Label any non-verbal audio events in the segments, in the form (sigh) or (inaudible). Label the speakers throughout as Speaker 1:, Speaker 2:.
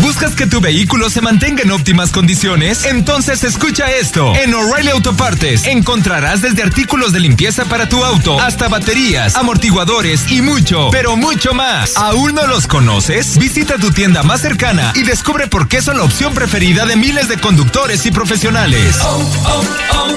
Speaker 1: ¿Buscas que tu vehículo se mantenga en óptimas condiciones? Entonces escucha esto. En O'Reilly Autopartes encontrarás desde artículos de limpieza para tu auto hasta baterías, amortiguadores y mucho, pero mucho más. ¿Aún no los conoces? Visita tu tienda más cercana y descubre por qué son la opción preferida de miles de conductores y profesionales.
Speaker 2: Oh, oh, oh.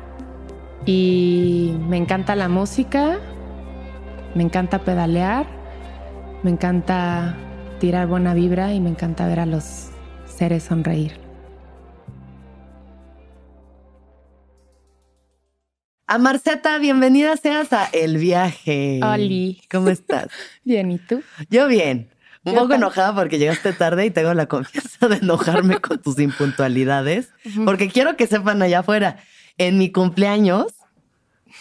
Speaker 3: y me encanta la música, me encanta pedalear, me encanta tirar buena vibra y me encanta ver a los seres sonreír.
Speaker 4: A Marceta, bienvenida seas a El Viaje.
Speaker 3: Oli.
Speaker 4: ¿Cómo estás? (laughs)
Speaker 3: bien, ¿y tú?
Speaker 4: Yo bien. Un
Speaker 3: Yo
Speaker 4: poco enojada porque llegaste tarde y tengo la confianza de enojarme con tus impuntualidades. Porque quiero que sepan allá afuera, en mi cumpleaños,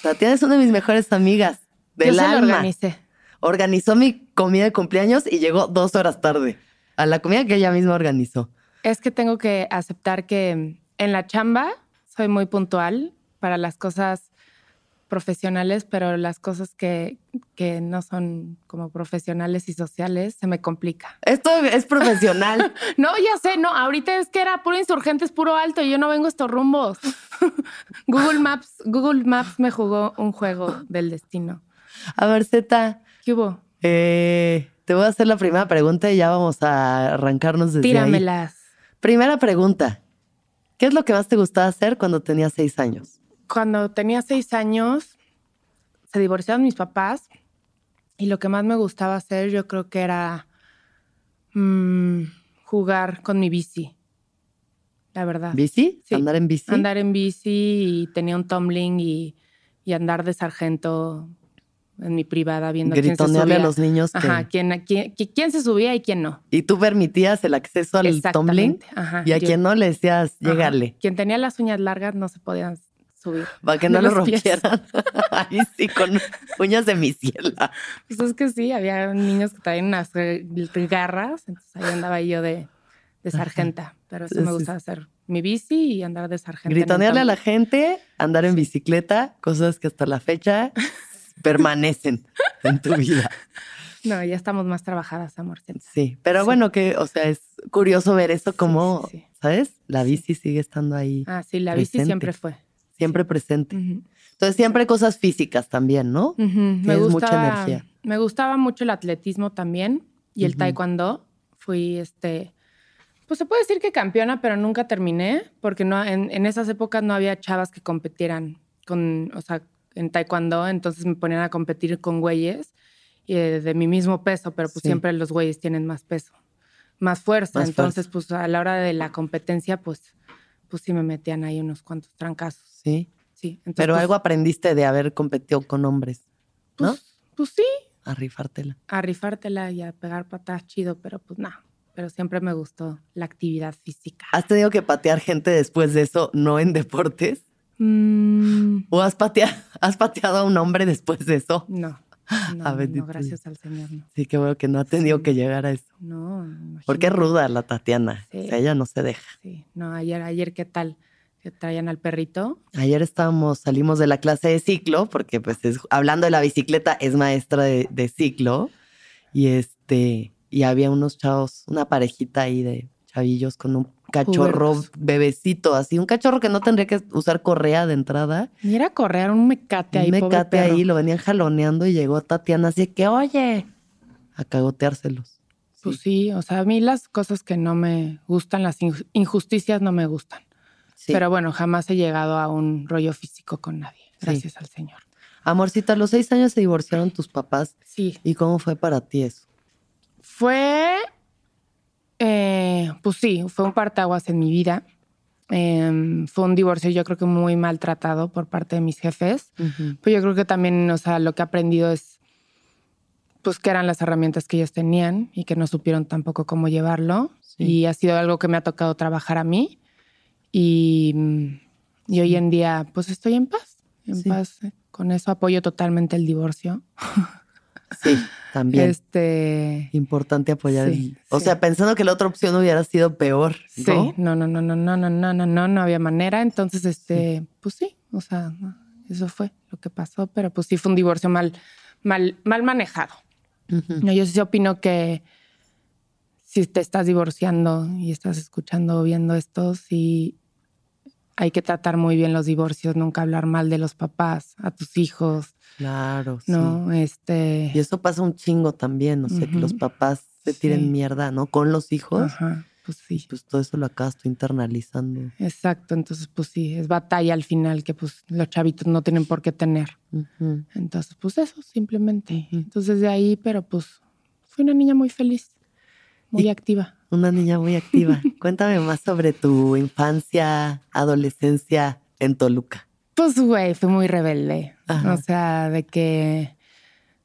Speaker 4: Tatiana es una de mis mejores amigas del
Speaker 3: Yo se lo
Speaker 4: alma.
Speaker 3: organicé.
Speaker 4: Organizó mi comida de cumpleaños y llegó dos horas tarde a la comida que ella misma organizó.
Speaker 3: Es que tengo que aceptar que en la chamba soy muy puntual para las cosas profesionales, pero las cosas que, que no son como profesionales y sociales se me complica.
Speaker 4: Esto es profesional. (laughs)
Speaker 3: No, ya sé, no, ahorita es que era puro insurgentes, puro alto y yo no vengo a estos rumbos. (laughs) Google Maps, Google Maps me jugó un juego del destino.
Speaker 4: A ver, Zeta,
Speaker 3: ¿Qué hubo?
Speaker 4: eh, te voy a hacer la primera pregunta y ya vamos a arrancarnos desde ahí.
Speaker 3: Tíramelas.
Speaker 4: Primera pregunta. ¿Qué es lo que más te gustaba hacer cuando tenías seis años?
Speaker 3: Cuando tenía seis años, se divorciaron mis papás y lo que más me gustaba hacer yo creo que era mm, jugar con mi bici. La verdad.
Speaker 4: ¿Bici?
Speaker 3: Sí.
Speaker 4: ¿Andar en bici?
Speaker 3: Andar en bici y tenía un tumbling y, y andar de sargento en mi privada viendo quién se subía.
Speaker 4: a los niños que...
Speaker 3: Ajá, quién, quién, qui- quién se subía y quién no.
Speaker 4: Y tú permitías el acceso al tumbling.
Speaker 3: Ajá,
Speaker 4: y a
Speaker 3: yo-
Speaker 4: quien no le decías,
Speaker 3: ajá.
Speaker 4: llegarle,
Speaker 3: Quien tenía las uñas largas no se podían subir.
Speaker 4: para que (laughs) no lo rompieran. (laughs) Ahí sí, con uñas de misiela.
Speaker 3: Pues es que sí, había niños que traían unas garras, entonces ahí andaba yo de, de sargenta. Pero eso
Speaker 4: Sí,
Speaker 3: me
Speaker 4: sí.
Speaker 3: gusta hacer. Mi bici y andar de sargenta.
Speaker 4: Gritonearle a la gente, andar en bicicleta, cosas que hasta la fecha (laughs) permanecen en tu vida.
Speaker 3: No, ya estamos más trabajadas, amor.
Speaker 4: Sí, pero
Speaker 3: Sí.
Speaker 4: bueno, que, o sea, es curioso ver eso como. ¿sabes? La bici sigue estando ahí,
Speaker 3: Ah, sí, la bici siempre fue.
Speaker 4: Siempre presente. Entonces, siempre cosas físicas también, ¿no?
Speaker 3: Me
Speaker 4: mucha energía.
Speaker 3: me gustaba mucho el atletismo también y el taekwondo. Fui, este, pues se puede decir que campeona, pero nunca terminé porque no, en, en esas épocas no había chavas que competieran con, o sea, en taekwondo, entonces me ponían a competir con güeyes eh, de mi mismo peso, pero pues
Speaker 4: Sí.
Speaker 3: siempre los güeyes tienen más peso, más fuerza.
Speaker 4: Más
Speaker 3: entonces, pues a la hora de la competencia, pues, pues sí me metían ahí unos cuantos trancazos.
Speaker 4: Sí.
Speaker 3: Sí, entonces,
Speaker 4: Pero
Speaker 3: pues,
Speaker 4: algo aprendiste de haber competido con hombres, ¿no?
Speaker 3: pues, pues sí,
Speaker 4: A rifártela.
Speaker 3: a rifártela y a pegar patas chido, pero pues no. Pero siempre me gustó la actividad física.
Speaker 4: ¿Has tenido que patear gente después de eso, no en deportes?
Speaker 3: Mm,
Speaker 4: ¿O has pateado, has pateado a un hombre después de eso?
Speaker 3: no, no, (laughs)
Speaker 4: A
Speaker 3: no, gracias al Señor, no.
Speaker 4: Sí, qué bueno que no ha tenido
Speaker 3: Sí.
Speaker 4: que llegar a eso.
Speaker 3: No, imagínate.
Speaker 4: Porque es ruda la Tatiana.
Speaker 3: Sí.
Speaker 4: O sea, ella no se deja.
Speaker 3: Sí, no, ayer, ayer, ¿qué tal? Que traían al perrito.
Speaker 4: Ayer estábamos, salimos de la clase de ciclo, porque pues es- hablando de la bicicleta, es maestra de, de ciclo. Y este, y había unos chavos, una parejita ahí de chavillos con un cachorro
Speaker 3: Pubertos.
Speaker 4: bebecito, así, un cachorro que no tendría que usar correa de entrada.
Speaker 3: Ni era correr, un mecate ahí,
Speaker 4: un mecate ahí, lo venían jaloneando y llegó Tatiana así que, oye, a cagoteárselos.
Speaker 3: Pues sí, o sea, a mí las cosas que no me gustan, las inju- injusticias no me gustan.
Speaker 4: Sí.
Speaker 3: Pero bueno, jamás he llegado a un rollo físico con nadie,
Speaker 4: Sí.
Speaker 3: gracias al Señor.
Speaker 4: Amorcita, a los seis años se divorciaron tus papás.
Speaker 3: Sí.
Speaker 4: ¿Y cómo fue para ti eso?
Speaker 3: Fue, eh, pues sí, fue un partaguas en mi vida. Em, fue un divorcio yo creo que muy maltratado por parte de mis jefes. Pero yo creo que también, o sea, lo que he aprendido es, pues, que eran las herramientas que ellos tenían y que no supieron tampoco cómo llevarlo.
Speaker 4: Sí.
Speaker 3: Y ha sido algo que me ha tocado trabajar a mí. Y, y hoy en día, pues, estoy en paz. En
Speaker 4: Sí.
Speaker 3: paz. eh, Con eso apoyo totalmente el divorcio. (laughs)
Speaker 4: Sí, también.
Speaker 3: Este.
Speaker 4: Importante apoyar.
Speaker 3: Sí,
Speaker 4: el- O sea, pensando que la otra opción hubiera sido peor.
Speaker 3: Sí,
Speaker 4: ¿no?
Speaker 3: no, no, no, no, no, no, no, no, no, había manera. Entonces, este, pues sí, o sea, eso fue lo que pasó, pero pues sí fue un divorcio mal, mal, mal manejado. No, yo sí opino que si te estás divorciando y estás escuchando o viendo esto, sí hay que tratar muy bien los divorcios, nunca hablar mal de los papás, a tus hijos,
Speaker 4: Claro, sí.
Speaker 3: ¿no? Este.
Speaker 4: Y eso pasa un chingo también, o sea, que los papás se
Speaker 3: Sí.
Speaker 4: tiren mierda, ¿no? Con los hijos.
Speaker 3: Ajá, pues sí.
Speaker 4: Pues todo eso lo acabas tú internalizando.
Speaker 3: Exacto, entonces pues sí, es batalla al final que pues los chavitos no tienen por qué tener. Entonces pues eso, simplemente. Entonces de ahí, pero pues fui una niña muy feliz, muy
Speaker 4: Y-
Speaker 3: activa.
Speaker 4: Una niña muy activa. (laughs) Cuéntame más sobre tu infancia, adolescencia en Toluca.
Speaker 3: Pues güey, fui muy rebelde.
Speaker 4: Ajá.
Speaker 3: O sea, de que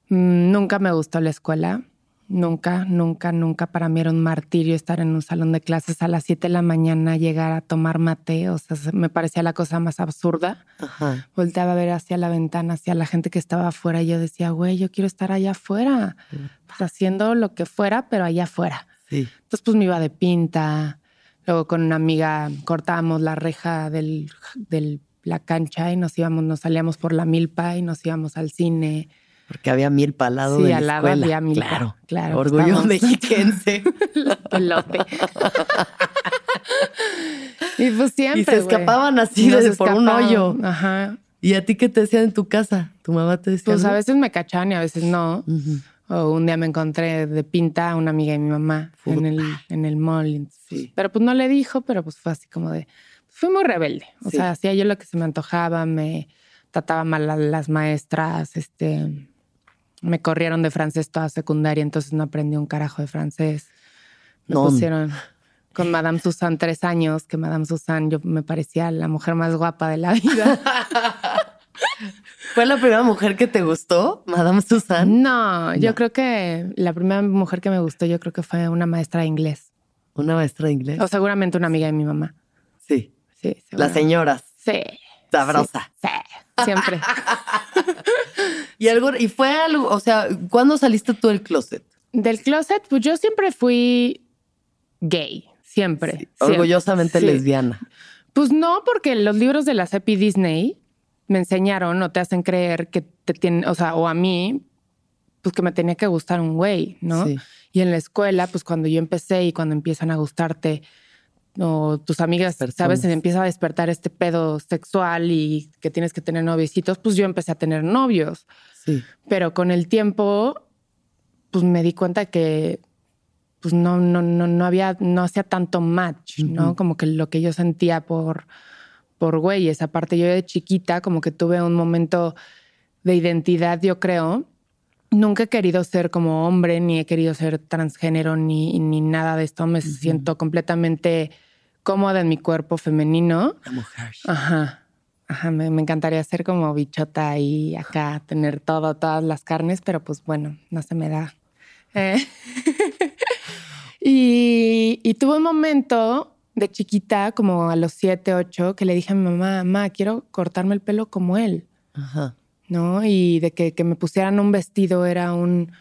Speaker 3: mm, nunca me gustó la escuela. Nunca, nunca, nunca. Para mí era un martirio estar en un salón de clases a las 7 de la mañana, llegar a tomar mate. O sea, se- me parecía la cosa más absurda.
Speaker 4: Ajá.
Speaker 3: volteaba a ver hacia la ventana, hacia la gente que estaba afuera y yo decía, güey, yo quiero estar allá afuera, pues haciendo lo que fuera, pero allá afuera.
Speaker 4: Sí.
Speaker 3: Entonces pues me iba de pinta, luego con una amiga cortábamos la reja del, del- la cancha y nos íbamos, nos salíamos por la milpa y nos íbamos al cine.
Speaker 4: Porque había mil al lado
Speaker 3: Sí,
Speaker 4: de la
Speaker 3: al lado
Speaker 4: escuela.
Speaker 3: había milpa,
Speaker 4: Claro,
Speaker 3: claro,
Speaker 4: Orgullo (laughs) mexiquense. (laughs)
Speaker 3: Pelote. (laughs) y pues siempre.
Speaker 4: y se escapaban así
Speaker 3: Nos
Speaker 4: de por un hoyo.
Speaker 3: Ajá.
Speaker 4: ¿Y a ti qué te decían en tu casa? ¿Tu mamá te decía?
Speaker 3: Pues a veces me cachaban y a veces no. O un día me encontré de pinta a una amiga de mi mamá en el, en el mall. entonces,
Speaker 4: Sí.
Speaker 3: Pero pues no le dijo, pero pues fue así como de... Fui muy rebelde. O
Speaker 4: Sí.
Speaker 3: sea, hacía yo lo que se me antojaba, me trataba mal a las maestras, este... Me corrieron de francés toda secundaria, entonces no aprendí un carajo de francés. Me
Speaker 4: No.
Speaker 3: pusieron con Madame Susan tres años, que Madame Susan yo me parecía la mujer más guapa de la vida. (laughs)
Speaker 4: ¿Fue la primera mujer que te gustó, Madame Susan?
Speaker 3: No, yo creo que la primera mujer que me gustó, yo creo que fue una maestra de inglés.
Speaker 4: Una maestra de inglés.
Speaker 3: O seguramente una amiga de mi mamá.
Speaker 4: Sí. Las señoras.
Speaker 3: Sí.
Speaker 4: Sabrosa.
Speaker 3: Sí, sí, siempre. (laughs)
Speaker 4: Y algo, y fue algo, o sea, ¿cuándo saliste tú del closet?
Speaker 3: Del closet, pues yo siempre fui gay. Siempre.
Speaker 4: Sí,
Speaker 3: siempre.
Speaker 4: orgullosamente lesbiana.
Speaker 3: Pues no, porque los libros de la CEPI Disney me enseñaron o te hacen creer que te tienen, o sea, o a mí, pues que me tenía que gustar un güey, ¿no? Y en la escuela, pues cuando yo empecé y cuando empiezan a gustarte o tus amigas,
Speaker 4: Personas.
Speaker 3: sabes, se empieza a despertar este pedo sexual y que tienes que tener noviecitos, pues yo empecé a tener novios.
Speaker 4: Sí.
Speaker 3: Pero con el tiempo, pues me di cuenta que pues no, no, no, no había, no hacía tanto match, ¿no? Como que lo que yo sentía por, por güeyes. Aparte, yo de chiquita, como que tuve un momento de identidad, yo creo. Nunca he querido ser como hombre, ni he querido ser transgénero, ni, ni nada de esto. Me siento completamente cómoda en mi cuerpo femenino.
Speaker 4: La mujer.
Speaker 3: Ajá. Ajá, me, me encantaría ser como bichota y acá tener todo, todas las carnes, pero pues bueno, no se me da. Eh, (laughs) y, y tuve un momento de chiquita, como a los siete, ocho, que le dije a mi mamá, mamá, quiero cortarme el pelo como él,
Speaker 4: Ajá.
Speaker 3: ¿no? Y de que, que me pusieran un vestido era un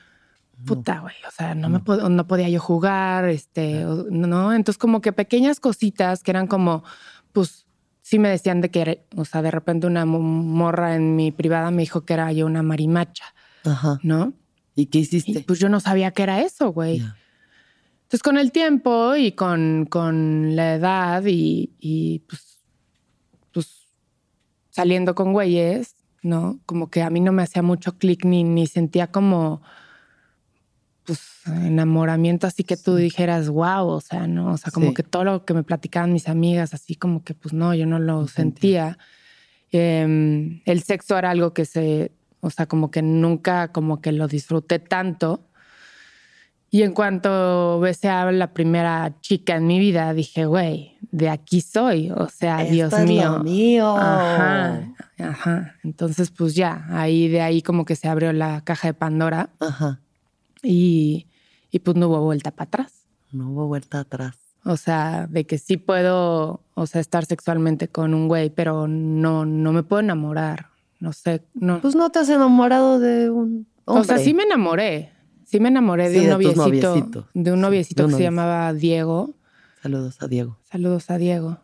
Speaker 3: puta, güey. O sea, no, me pod- no podía yo jugar, este, no. Entonces, como que pequeñas cositas que eran como, pues, sí me decían de que, era- o sea, de repente una mo- morra en mi privada me dijo que era yo una marimacha,
Speaker 4: Ajá.
Speaker 3: ¿no?
Speaker 4: ¿Y qué
Speaker 3: Y
Speaker 4: hiciste?
Speaker 3: pues yo no sabía que era eso, güey. Entonces, con el tiempo y con, con la edad y, y, pues, pues saliendo con güeyes, ¿no? Como que a mí no me hacía mucho clic ni, ni sentía como pues enamoramiento así que tú dijeras wow, o sea, no, o sea, como
Speaker 4: Sí.
Speaker 3: que todo lo que me platicaban mis amigas, así como que pues no, yo no lo
Speaker 4: No sentía.
Speaker 3: Em, el sexo era algo que se O sea, como que nunca como que lo disfruté tanto. Y en cuanto besé a la primera chica en mi vida, dije, güey, de aquí soy. O sea,
Speaker 4: Esto
Speaker 3: Dios
Speaker 4: es
Speaker 3: mío.
Speaker 4: lo mío.
Speaker 3: Ajá, ajá. Entonces, pues ya, ahí de ahí como que se abrió la caja de Pandora
Speaker 4: Ajá.
Speaker 3: Y, y pues no hubo vuelta para atrás.
Speaker 4: No hubo vuelta atrás.
Speaker 3: O sea, de que sí puedo, o sea, estar sexualmente con un güey, pero no, no me puedo enamorar. No sé, no.
Speaker 4: Pues no te has enamorado de un hombre.
Speaker 3: o sea, sí me enamoré. Sí me enamoré de
Speaker 4: Sí,
Speaker 3: un
Speaker 4: de
Speaker 3: noviecito. De un noviecito
Speaker 4: de un
Speaker 3: que se llamaba Diego.
Speaker 4: Saludos a Diego.
Speaker 3: Saludos a Diego.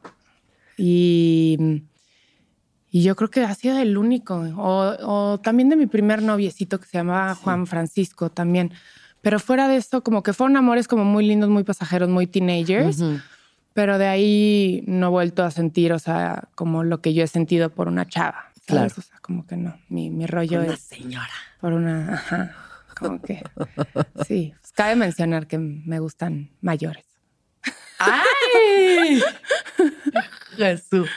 Speaker 3: Y, y yo creo que ha sido el único. O, o también de mi primer noviecito que se llamaba Juan Francisco también. Pero fuera de eso, como que fueron amores como muy lindos, muy pasajeros, muy teenagers.
Speaker 4: Ujú.
Speaker 3: Pero de ahí no he vuelto a sentir, o sea, como lo que yo he sentido por una chava. ¿sabes?
Speaker 4: Claro.
Speaker 3: O sea, como que no. Mi, mi rollo
Speaker 4: Una
Speaker 3: es
Speaker 4: señora.
Speaker 3: por una. Ajá. Como que. Sí. Pues cabe mencionar que me gustan mayores.
Speaker 4: ¡Ay! (laughs) Jesús.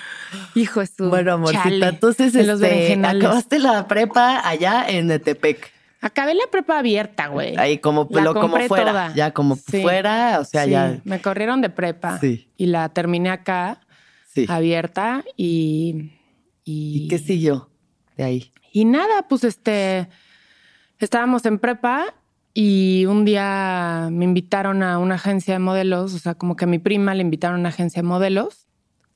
Speaker 3: Hijo de su.
Speaker 4: Bueno, amorcita,
Speaker 3: chale,
Speaker 4: entonces
Speaker 3: en
Speaker 4: este, acabaste la prepa allá en Etepec.
Speaker 3: Acabé la prepa abierta, güey.
Speaker 4: Ahí como,
Speaker 3: La
Speaker 4: lo, como fuera.
Speaker 3: toda.
Speaker 4: Ya como
Speaker 3: Sí.
Speaker 4: fuera, o sea,
Speaker 3: Sí,
Speaker 4: ya.
Speaker 3: Me corrieron de prepa.
Speaker 4: Sí.
Speaker 3: Y la terminé acá,
Speaker 4: Sí.
Speaker 3: abierta. Y. Y,
Speaker 4: ¿Y qué siguió de ahí?
Speaker 3: Y nada, pues este. Estábamos en prepa y un día me invitaron a una agencia de modelos. O sea, como que a mi prima le invitaron a una agencia de modelos.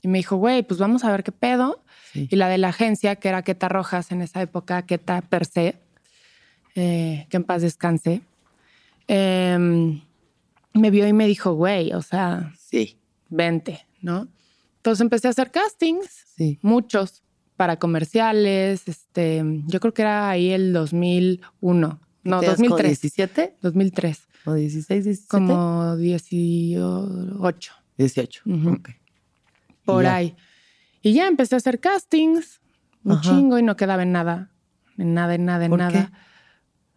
Speaker 3: Y me dijo, güey, pues vamos a ver qué pedo.
Speaker 4: Sí.
Speaker 3: Y la de la agencia, que era Queta Rojas en esa época, Queta per se, eh, que en paz descanse, em, me vio y me dijo, güey, o sea,
Speaker 4: Sí.
Speaker 3: vente, ¿no? Entonces empecé a hacer castings,
Speaker 4: Sí.
Speaker 3: muchos, para comerciales, este, yo creo que era ahí el 2001, no,
Speaker 4: ¿Tenías como
Speaker 3: 2003,
Speaker 4: 17
Speaker 3: 2003,
Speaker 4: o 16, 17?
Speaker 3: como 18,
Speaker 4: 18.
Speaker 3: Ujú.
Speaker 4: Ok.
Speaker 3: Por
Speaker 4: ya.
Speaker 3: ahí. Y ya empecé a hacer castings, un
Speaker 4: Ajá.
Speaker 3: chingo, y no quedaba en nada, en nada, en nada, en
Speaker 4: ¿Por
Speaker 3: nada.
Speaker 4: qué?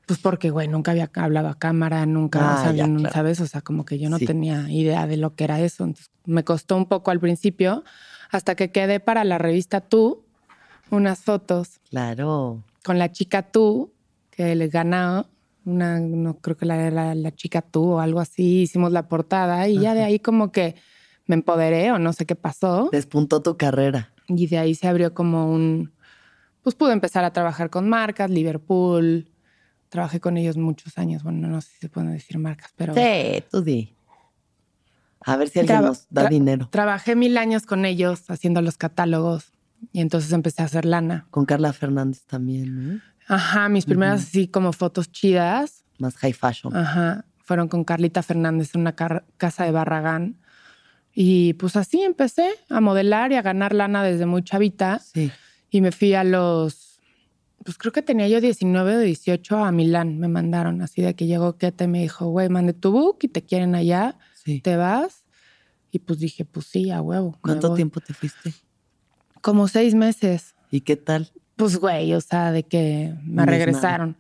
Speaker 3: Pues porque, güey, nunca había hablado a cámara, nunca,
Speaker 4: Ah,
Speaker 3: o sea,
Speaker 4: ya, claro.
Speaker 3: ¿sabes? O sea, como que yo no
Speaker 4: Sí.
Speaker 3: tenía idea de lo que era eso. Entonces, me costó un poco al principio, hasta que quedé para la revista Tú unas fotos
Speaker 4: Claro.
Speaker 3: con la chica Tú, que les ganó una, no creo que la, la, la chica Tú o algo así, hicimos la portada y ya de ahí como que me empoderé o no sé qué pasó.
Speaker 4: Despuntó tu carrera.
Speaker 3: Y de ahí se abrió como un, pues pude empezar a trabajar con marcas, Liverpool, trabajé con ellos muchos años, bueno, no sé si se pueden decir marcas, pero
Speaker 4: Sí, tú di. A ver si alguien
Speaker 3: Traba-
Speaker 4: nos da
Speaker 3: tra-
Speaker 4: dinero.
Speaker 3: trabajé mil años con ellos haciendo los catálogos y entonces empecé a hacer lana.
Speaker 4: Con Carla Fernández también, ¿no?
Speaker 3: Ajá, mis primeras así como fotos chidas,
Speaker 4: Más high fashion.
Speaker 3: ajá, fueron con Carlita Fernández en una casa de Barragán. Y pues así empecé a modelar y a ganar lana desde muy chavita.
Speaker 4: Sí.
Speaker 3: Y me fui a los, pues creo que tenía yo 19 o 18 a Milán, me mandaron, así de que llegó Kete y me dijo, güey, mandé tu book y te quieren allá,
Speaker 4: Sí.
Speaker 3: te vas. Y pues dije, pues sí, a huevo.
Speaker 4: ¿Cuánto tiempo te fuiste?
Speaker 3: Como seis meses.
Speaker 4: ¿Y qué tal?
Speaker 3: Pues güey, o sea, de que me regresaron.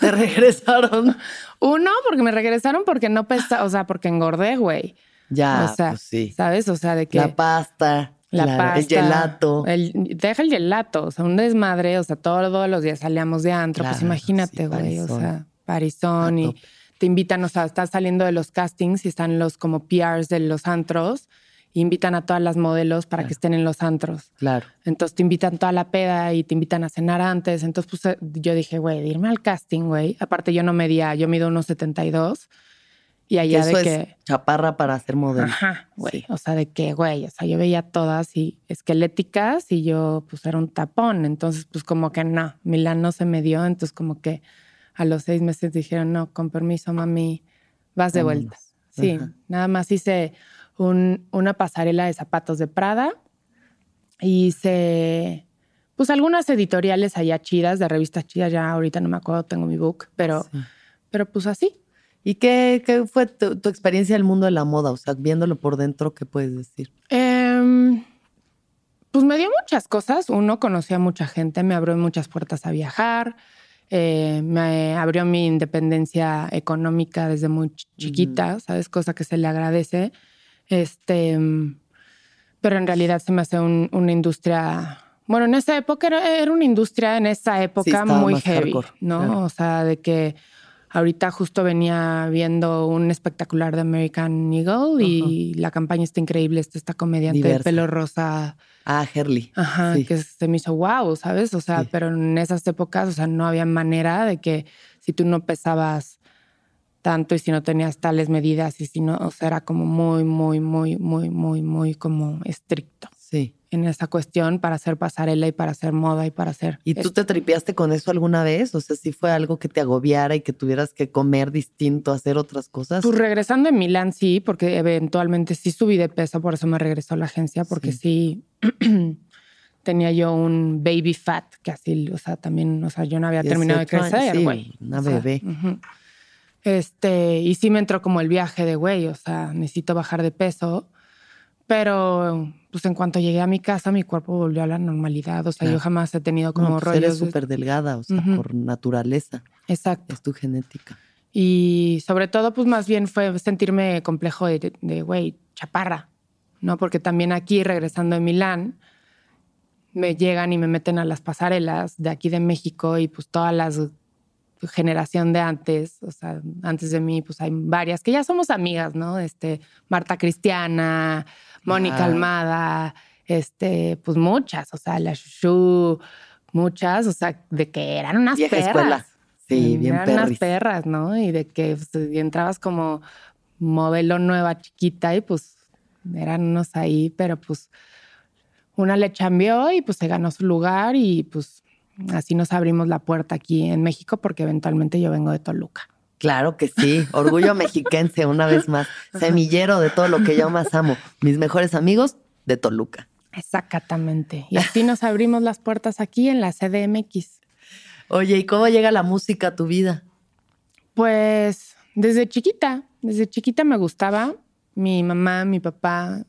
Speaker 4: Te regresaron. (laughs)
Speaker 3: Uno, porque me regresaron porque no pesa, o sea, porque engordé, güey.
Speaker 4: Ya,
Speaker 3: o sea,
Speaker 4: pues sí.
Speaker 3: ¿sabes? O sea, de que...
Speaker 4: La pasta,
Speaker 3: La
Speaker 4: claro,
Speaker 3: pasta.
Speaker 4: el gelato.
Speaker 3: el- deja el gelato, o sea, un desmadre, o sea, todos los días salíamos de antro, pues
Speaker 4: Claro,
Speaker 3: imagínate,
Speaker 4: sí,
Speaker 3: güey, o
Speaker 4: parizón.
Speaker 3: sea, parizón y te invitan, o sea, estás saliendo de los castings y están los como PRs de los antros y invitan a todas las modelos para que estén en los antros.
Speaker 4: Claro.
Speaker 3: Entonces te invitan toda la peda y te invitan a cenar antes. Entonces, pues eh, yo dije, güey, irme al casting, güey. Aparte, yo no medía, yo mido unos 72 y
Speaker 4: Que
Speaker 3: allá
Speaker 4: eso
Speaker 3: de
Speaker 4: es
Speaker 3: que.
Speaker 4: chaparra para ser modelo.
Speaker 3: Ajá, güey.
Speaker 4: Sí.
Speaker 3: O sea, de que, güey, o sea, yo veía todas y esqueléticas y yo, pues, era un tapón. Entonces, pues, como que no, Milán no se me dio. Entonces, como que a los seis meses dijeron, no, con permiso, mami, vas de vuelta. Sí,
Speaker 4: Ajá.
Speaker 3: nada más hice un- una pasarela de zapatos de Prada. Hice, pues, algunas editoriales allá chidas, de revistas chidas. Ya ahorita no me acuerdo, tengo mi book, pero,
Speaker 4: Sí.
Speaker 3: pero pues así.
Speaker 4: ¿Y qué, qué fue tu, tu experiencia del mundo de la moda? O sea, viéndolo por dentro, ¿qué puedes decir?
Speaker 3: Em, pues me dio muchas cosas. Uno, conocí a mucha gente, me abrió muchas puertas a viajar, eh, me abrió mi independencia económica desde muy ch- chiquita, ¿sabes? Cosa que se le agradece. Este, em, pero en realidad se me hace un- una industria Bueno, en esa época era, era una industria, en esa época muy heavy,
Speaker 4: hardcore,
Speaker 3: ¿no?
Speaker 4: claro.
Speaker 3: O sea, de que ahorita justo venía viendo un espectacular de American Eagle y la campaña está increíble, está esta comediante de pelo rosa,
Speaker 4: Ah, Herley.
Speaker 3: ajá,
Speaker 4: Sí.
Speaker 3: que se me hizo wow, ¿sabes? O sea,
Speaker 4: Sí.
Speaker 3: pero en esas épocas, o sea, no había manera de que si tú no pesabas tanto y si no tenías tales medidas y si no, o sea, era como muy, muy, muy, muy, muy, muy como estricto
Speaker 4: Sí.
Speaker 3: En esa cuestión para hacer pasarela y para hacer moda y para hacer...
Speaker 4: ¿Y tú te tripeaste con eso alguna vez? O sea, si fue algo que te agobiara y que tuvieras que comer distinto, hacer otras cosas.
Speaker 3: Pues regresando en Milán, sí, porque eventualmente sí subí de peso, por eso me regresó a la agencia, porque sí, (clears throat) tenía yo un baby fat, que así, o sea, también, o sea, yo no había terminado de
Speaker 4: 18 años,
Speaker 3: crecer,
Speaker 4: sí,
Speaker 3: güey.
Speaker 4: una
Speaker 3: O sea,
Speaker 4: bebé.
Speaker 3: Este, y sí me entró como el viaje de, güey, o sea, necesito bajar de peso, pero pues en cuanto llegué a mi casa, mi cuerpo volvió a la normalidad, o sea,
Speaker 4: Claro.
Speaker 3: yo jamás he tenido como
Speaker 4: no, pues eres
Speaker 3: rollos... de-
Speaker 4: súper delgada, o sea, por naturaleza.
Speaker 3: Exacto.
Speaker 4: Es tu genética.
Speaker 3: Y sobre todo, pues más bien fue sentirme complejo de, güey, chaparra, ¿no? Porque también aquí, regresando de Milán, me llegan y me meten a las pasarelas de aquí de México y pues todas las generación de antes, o sea, antes de mí, pues hay varias que ya somos amigas, ¿no? Este, Marta Cristiana, Mónica. Almada, este, pues muchas, o sea, la Shushu, muchas, o sea, de que eran unas
Speaker 4: Vieja
Speaker 3: perras.
Speaker 4: escuela. Sí, bien
Speaker 3: Eran unas perras, ¿no? Y de que pues, y entrabas como modelo nueva, chiquita, y pues eran unos ahí, pero pues una le chambeó y pues se ganó su lugar y pues así nos abrimos la puerta aquí en México porque eventualmente yo vengo de Toluca.
Speaker 4: Claro que sí. Orgullo mexiquense, una vez más. Semillero de todo lo que yo más amo. Mis mejores amigos de Toluca.
Speaker 3: Exactamente. Y así nos abrimos las puertas aquí en la CDMX.
Speaker 4: Oye, ¿y cómo llega la música a tu vida?
Speaker 3: Pues desde chiquita, desde chiquita me gustaba. Mi mamá, mi papá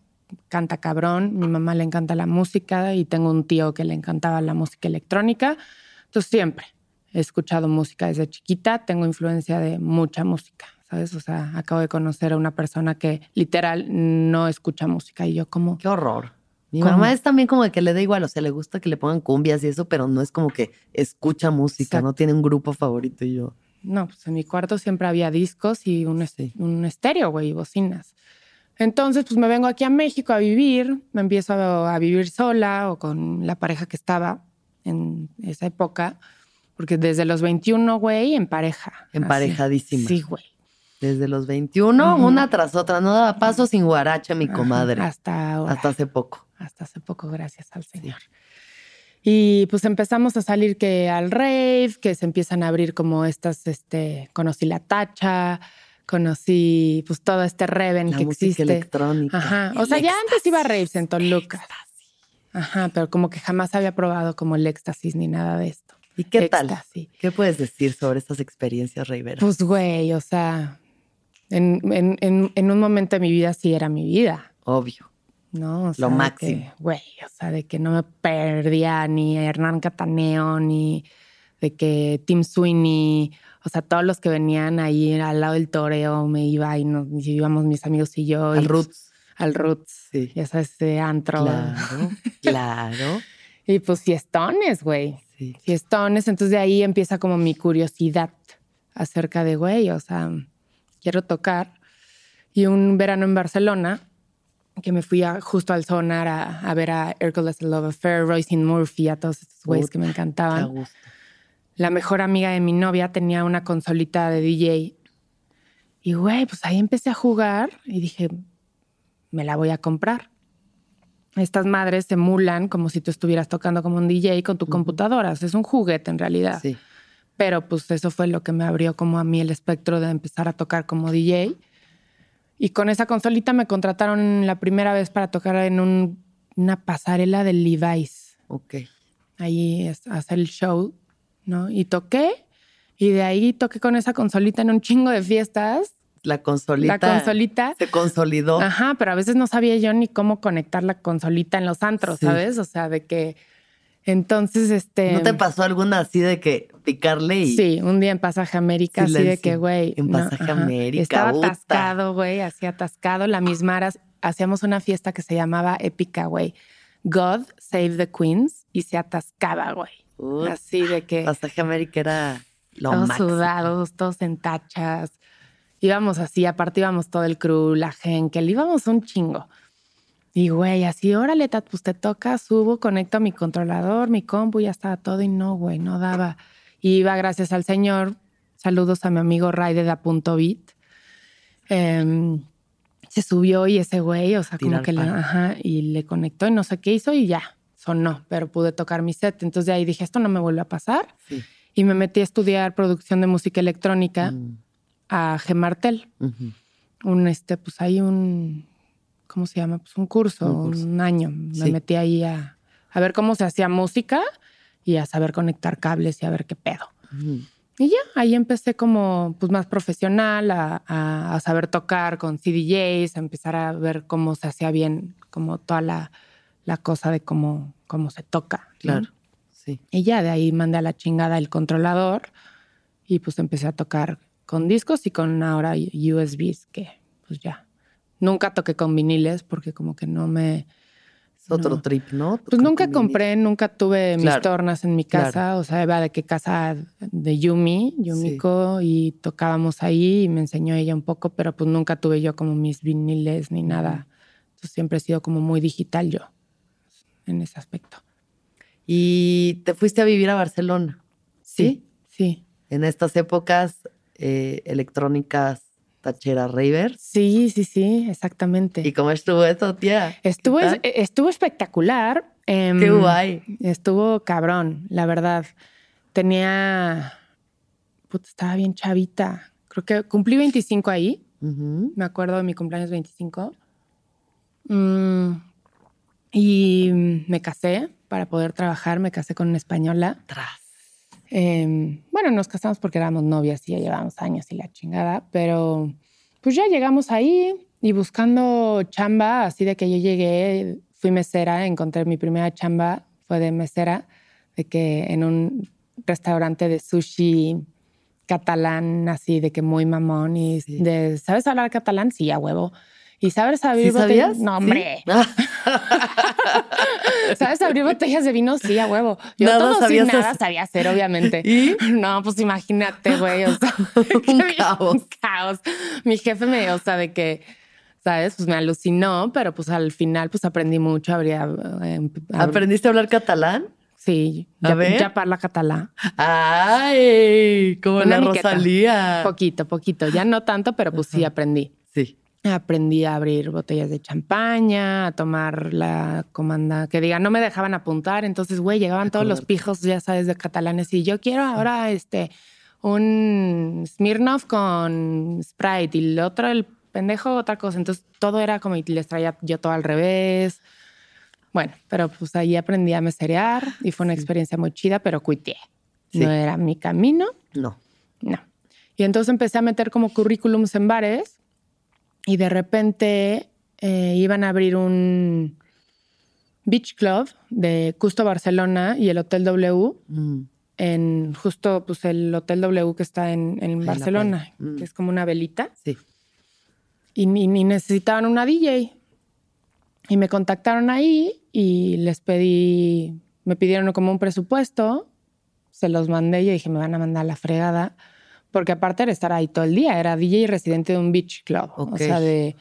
Speaker 3: canta cabrón, mi mamá le encanta la música y tengo un tío que le encantaba la música electrónica. Entonces siempre he escuchado música desde chiquita, tengo influencia de mucha música, ¿sabes? O sea, acabo de conocer a una persona que literal no escucha música y yo como...
Speaker 4: Qué horror. Mi
Speaker 3: ¿Cómo?
Speaker 4: mamá es también como de que le da igual, o sea, le gusta que le pongan cumbias y eso, pero no es como que escucha música,
Speaker 3: Exacto.
Speaker 4: no tiene un grupo favorito y yo.
Speaker 3: No, pues en mi cuarto siempre había discos y un, est-
Speaker 4: Sí.
Speaker 3: un estéreo, güey, y bocinas. Entonces, pues me vengo aquí a México a vivir, me empiezo a, a vivir sola o con la pareja que estaba en esa época, porque desde los 21, güey, en pareja. así.
Speaker 4: Emparejadísima.
Speaker 3: Sí, güey.
Speaker 4: Desde los 21,
Speaker 3: Ujú.
Speaker 4: una tras otra, no daba paso sin guaracha, mi
Speaker 3: Ajá,
Speaker 4: comadre.
Speaker 3: Hasta ahora.
Speaker 4: Hasta hace poco.
Speaker 3: hasta hace poco, gracias al Señor. Y pues empezamos a salir que al rave, que se empiezan a abrir como estas, este, conocí la tacha, conocí pues todo este reven
Speaker 4: La
Speaker 3: que
Speaker 4: música
Speaker 3: existe.
Speaker 4: electrónica.
Speaker 3: Ajá, o sea, ya antes iba a raves en
Speaker 4: éxtasis,
Speaker 3: Toluca. Ajá, pero como que jamás había probado como el éxtasis ni nada de esto.
Speaker 4: ¿Y qué tal? ¿Qué puedes decir sobre estas experiencias, Rivera?
Speaker 3: Pues güey, o sea, en, en- en- en un momento de mi vida sí era mi vida.
Speaker 4: Obvio.
Speaker 3: ¿no? O sea,
Speaker 4: Lo máximo.
Speaker 3: Güey, o sea, de que no me perdía ni a Hernán Cataneo, ni de que Tim Sweeney, o sea, todos los que venían ahí al lado del toreo, me iba y nos y íbamos mis amigos y yo.
Speaker 4: Al
Speaker 3: y,
Speaker 4: Roots.
Speaker 3: Al Roots.
Speaker 4: Sí.
Speaker 3: Ya sabes, ese antro.
Speaker 4: Claro, (laughs) claro.
Speaker 3: Y pues fiestones, güey.
Speaker 4: Sí.
Speaker 3: Fiestones. Entonces de ahí empieza como mi curiosidad acerca de, güey, o sea, quiero tocar. Y un verano en Barcelona, que me fui a- justo al Sonar a, a ver a Hercules The Love Affair, Royce Murphy, a todos estos güeyes que me encantaban. La mejor amiga de mi novia tenía una consolita de DJ. Y güey, pues ahí empecé a jugar y dije, me la voy a comprar. Estas madres se emulan como si tú estuvieras tocando como un DJ con tu computadora. O sea, Es un juguete en realidad.
Speaker 4: Sí.
Speaker 3: Pero pues eso fue lo que me abrió como a mí el espectro de empezar a tocar como DJ. Y con esa consolita me contrataron la primera vez para tocar en un- una pasarela de Levi's
Speaker 4: Ok.
Speaker 3: ahí es- hacer el show, ¿no? Y toqué, y de ahí toqué con esa consolita en un chingo de fiestas.
Speaker 4: La consolita.
Speaker 3: La consolita.
Speaker 4: Se consolidó.
Speaker 3: Ajá, pero a veces no sabía yo ni cómo conectar la consolita en los antros,
Speaker 4: Sí.
Speaker 3: ¿sabes? O sea, de que. Entonces, este.
Speaker 4: ¿No te pasó alguna así de que picarle y
Speaker 3: Sí, un día en Pasaje América, así de que, güey.
Speaker 4: En Pasaje América,
Speaker 3: Estaba atascado, güey, así atascado. La misma era- hacíamos una fiesta que se llamaba Épica, güey, God Save the Queens y se atascaba, güey. Así de que
Speaker 4: Pasaje América era lo
Speaker 3: todos
Speaker 4: máximo.
Speaker 3: sudados, todos en tachas. Íbamos así, aparte íbamos todo el crew, la gente, íbamos un chingo. Y güey, así, órale, Tat, pues te toca, subo, conecto a mi controlador, mi compu, ya estaba todo y no, güey, no daba. Iba gracias al señor. Saludos a mi amigo Ray de Da Punto Beat. Em, se subió y ese güey, o sea,
Speaker 4: Tira
Speaker 3: como que le, ajá, y le conectó y no sé qué hizo y ya, sonó, pero pude tocar mi set. Entonces de ahí dije, esto no me vuelve a pasar.
Speaker 4: Sí.
Speaker 3: Y me metí a estudiar producción de música electrónica
Speaker 4: Mm,
Speaker 3: a Gemartel.
Speaker 4: ujú.
Speaker 3: Un, este, pues hay un, ¿cómo se llama? Pues un curso,
Speaker 4: Un curso.
Speaker 3: un año. Me metí ahí a, a ver cómo se hacía música y a saber conectar cables y a ver qué pedo. Y ya, ahí empecé como pues más profesional, a, a- a saber tocar con CDJs, a empezar a ver cómo se hacía bien, como toda la, la cosa de cómo, cómo se toca. ¿no?
Speaker 4: Claro. Sí.
Speaker 3: Y ya de ahí mandé a la chingada el controlador y pues empecé a tocar con discos y con ahora USBs, que pues ya. Nunca toqué con viniles porque como que no me...
Speaker 4: Es otro trip, ¿no?
Speaker 3: Pues nunca
Speaker 4: vinil.
Speaker 3: compré, nunca tuve mis tornas en mi casa,
Speaker 4: claro.
Speaker 3: o sea, iba de qué casa de Yumi, Yumiko, y tocábamos ahí y me enseñó ella un poco, pero pues nunca tuve yo como mis viniles ni nada. Entonces siempre he sido como muy digital yo en ese aspecto.
Speaker 4: Y te fuiste a vivir a Barcelona.
Speaker 3: Sí, sí.
Speaker 4: En estas épocas eh, electrónicas, tachera ravers.
Speaker 3: Sí, sí, sí, exactamente.
Speaker 4: ¿Y cómo estuvo eso, tía?
Speaker 3: Estuvo,
Speaker 4: ¿Qué tal?
Speaker 3: estuvo espectacular. em,
Speaker 4: Qué guay.
Speaker 3: Estuvo cabrón, la verdad. Tenía. Puta, estaba bien chavita. Creo que cumplí 25 ahí. Me acuerdo de mi cumpleaños 25. Mm, y me casé para poder trabajar. Me casé con una española.
Speaker 4: Tras.
Speaker 3: Eh, bueno, nos casamos porque éramos novias y ya llevábamos años y la chingada, pero pues ya llegamos ahí y buscando chamba, así de que yo llegué, fui mesera, encontré mi primera chamba, fue de mesera, de que en un restaurante de sushi catalán, así de que muy mamón y
Speaker 4: Sí.
Speaker 3: de, ¿sabes hablar catalán? Sí, a huevo. ¿Y sabes abrir
Speaker 4: ¿Sí
Speaker 3: botellas?
Speaker 4: sabías?
Speaker 3: No, hombre. (laughs) ¿Sabes abrir botellas de vino? Sí, a huevo. Yo
Speaker 4: Nada
Speaker 3: todo sin nada
Speaker 4: hacer.
Speaker 3: sabía hacer, obviamente.
Speaker 4: ¿Y?
Speaker 3: No, pues imagínate, güey. O sea, (laughs)
Speaker 4: Un (laughs) caos.
Speaker 3: Un caos. Mi jefe me, o sea, de que, ¿sabes? Pues me alucinó, pero pues al final, pues aprendí mucho. Habría. eh,
Speaker 4: ¿Aprendiste a hablar catalán?
Speaker 3: Sí,
Speaker 4: A
Speaker 3: ya,
Speaker 4: ver.
Speaker 3: ya parla catalá.
Speaker 4: ¡Ay! Como
Speaker 3: Una
Speaker 4: la. Rosalía.
Speaker 3: Poquito, poquito. Ya no tanto, pero pues
Speaker 4: Ajá. Sí.
Speaker 3: Aprendí a abrir botellas de champaña, a tomar la comanda, que diga, no me dejaban apuntar. Entonces, güey, llegaban todos los pijos, ya sabes, de catalanes. Y yo quiero ahora este un Smirnoff con Sprite y el otro, el pendejo, otra cosa. Entonces, todo era como, y les traía yo todo al revés. Bueno, pero pues ahí aprendí a meserear y fue una experiencia muy chida, pero cuité.
Speaker 4: Sí.
Speaker 3: No era mi camino.
Speaker 4: No.
Speaker 3: No. Y entonces empecé a meter como currículums en bares y de repente eh, iban a abrir un beach club de Custo Barcelona y el Hotel W
Speaker 4: Mm,
Speaker 3: en justo pues el Hotel W que está en, en Barcelona.
Speaker 4: Mm.
Speaker 3: que es como una velita
Speaker 4: Sí.
Speaker 3: y, ni ni necesitaban una DJ. Y me contactaron ahí y les pedí, me pidieron como un presupuesto, se los mandé y yo dije, me van a mandar la fregada, porque aparte era estar ahí todo el día, era DJ residente de un beach club, o sea, de,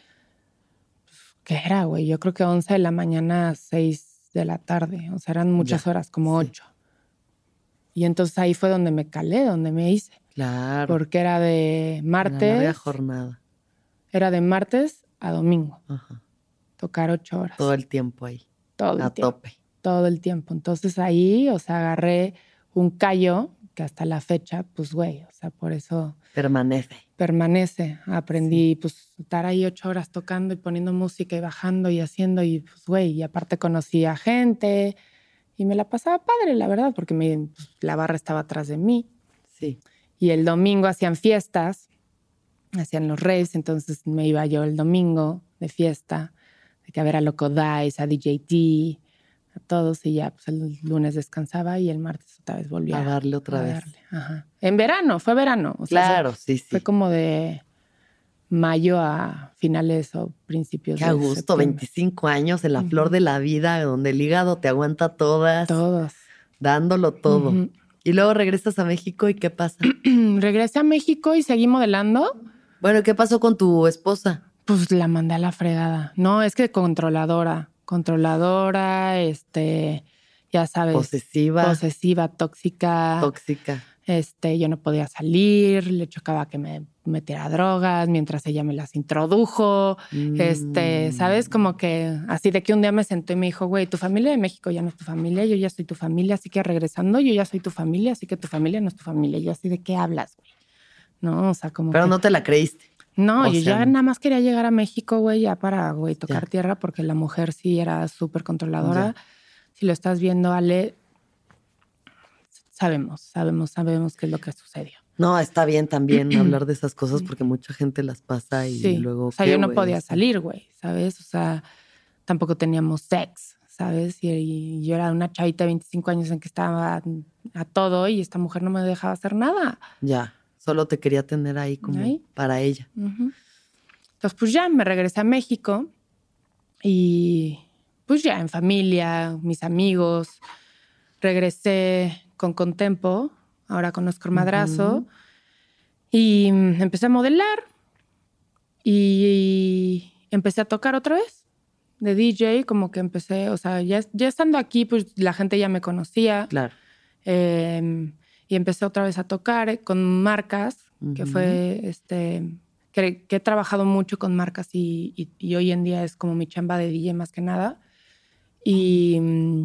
Speaker 3: ¿qué era, güey? Yo creo que 11 de la mañana a 6 de la tarde, o sea, eran muchas
Speaker 4: Ya,
Speaker 3: horas, como
Speaker 4: sí.
Speaker 3: 8. Y entonces ahí fue donde me calé, donde me hice,
Speaker 4: Claro.
Speaker 3: porque era de
Speaker 4: Una
Speaker 3: martes,
Speaker 4: jornada.
Speaker 3: era de martes a domingo
Speaker 4: Ajá.
Speaker 3: tocar ocho horas.
Speaker 4: Todo el tiempo ahí.
Speaker 3: todo el
Speaker 4: A
Speaker 3: tiempo.
Speaker 4: tope.
Speaker 3: Todo el tiempo. Entonces ahí, o sea, agarré un callo que hasta la fecha, pues, güey, o sea, por eso
Speaker 4: Permanece.
Speaker 3: permanece. Aprendí, pues, estar ahí ocho horas tocando y poniendo música y bajando y haciendo y, pues, güey, y aparte conocí a gente y me la pasaba padre, la verdad, porque me- pues, la barra estaba atrás de mí.
Speaker 4: Sí.
Speaker 3: Y el domingo hacían fiestas, hacían los raves, entonces me iba yo el domingo de fiesta, de que a ver a Loco Dice, a DJT, a todos, y ya pues el lunes descansaba y el martes otra vez volvía
Speaker 4: A darle otra
Speaker 3: a
Speaker 4: vez.
Speaker 3: darle. Ajá. En verano, fue verano. o sea,
Speaker 4: Claro, sí, sí.
Speaker 3: Fue como de mayo a finales o principios
Speaker 4: Qué
Speaker 3: de
Speaker 4: gusto,
Speaker 3: septiembre.
Speaker 4: 25 años en la flor de la vida, donde el hígado te aguanta todas,
Speaker 3: Todos.
Speaker 4: dándolo todo. Y luego regresas a México y ¿qué pasa? (clears throat)
Speaker 3: Regresé a México y seguí modelando.
Speaker 4: Bueno, ¿qué pasó con tu esposa?
Speaker 3: Pues la mandé a la fregada. No, es que controladora. Controladora, este, ya sabes.
Speaker 4: Posesiva,
Speaker 3: Posesiva, tóxica.
Speaker 4: tóxica.
Speaker 3: Este, yo no podía salir, le chocaba que me metiera drogas mientras ella me las introdujo. Este,
Speaker 4: Mm.
Speaker 3: ¿sabes? Como que así de que un día me sentó y me dijo, güey, tu familia de México ya no es tu familia, yo ya soy tu familia, así que regresando, yo ya soy tu familia, así que tu familia no es tu familia. Yo así de qué hablas, güey. No, o sea, como
Speaker 4: Pero
Speaker 3: que-
Speaker 4: no te la creíste.
Speaker 3: No,
Speaker 4: O
Speaker 3: yo
Speaker 4: sea,
Speaker 3: ya nada más quería llegar a México, güey, ya para, güey, tocar
Speaker 4: Ya.
Speaker 3: tierra, porque la mujer sí era súper controladora.
Speaker 4: Ya.
Speaker 3: Si lo estás viendo, Ale, sabemos, sabemos, sabemos qué es lo que sucedió.
Speaker 4: No, está bien también (clears throat) hablar de esas cosas porque mucha gente las pasa y
Speaker 3: Sí,
Speaker 4: luego.
Speaker 3: o sea,
Speaker 4: ¿qué,
Speaker 3: yo no podía salir, güey, ¿sabes? O sea, tampoco teníamos sex, ¿sabes? Y, y yo era una chavita de 25 años en que estaba a todo y esta mujer no me dejaba hacer nada.
Speaker 4: Ya, solo te quería tener ahí como
Speaker 3: Ahí.
Speaker 4: para ella.
Speaker 3: Ujú. Entonces, pues ya me regresé a México y pues ya en familia, mis amigos, regresé con Contempo, ahora con Oscar Madrazo, y empecé a modelar y empecé a tocar otra vez de DJ, como que empecé, o sea, ya, ya estando aquí, pues la gente ya me conocía.
Speaker 4: Claro.
Speaker 3: Eh, y empecé otra vez a tocar eh, con marcas, que
Speaker 4: Ujú.
Speaker 3: fue este. Que, que he trabajado mucho con marcas y, y- y hoy en día es como mi chamba de DJ más que nada. Y mm,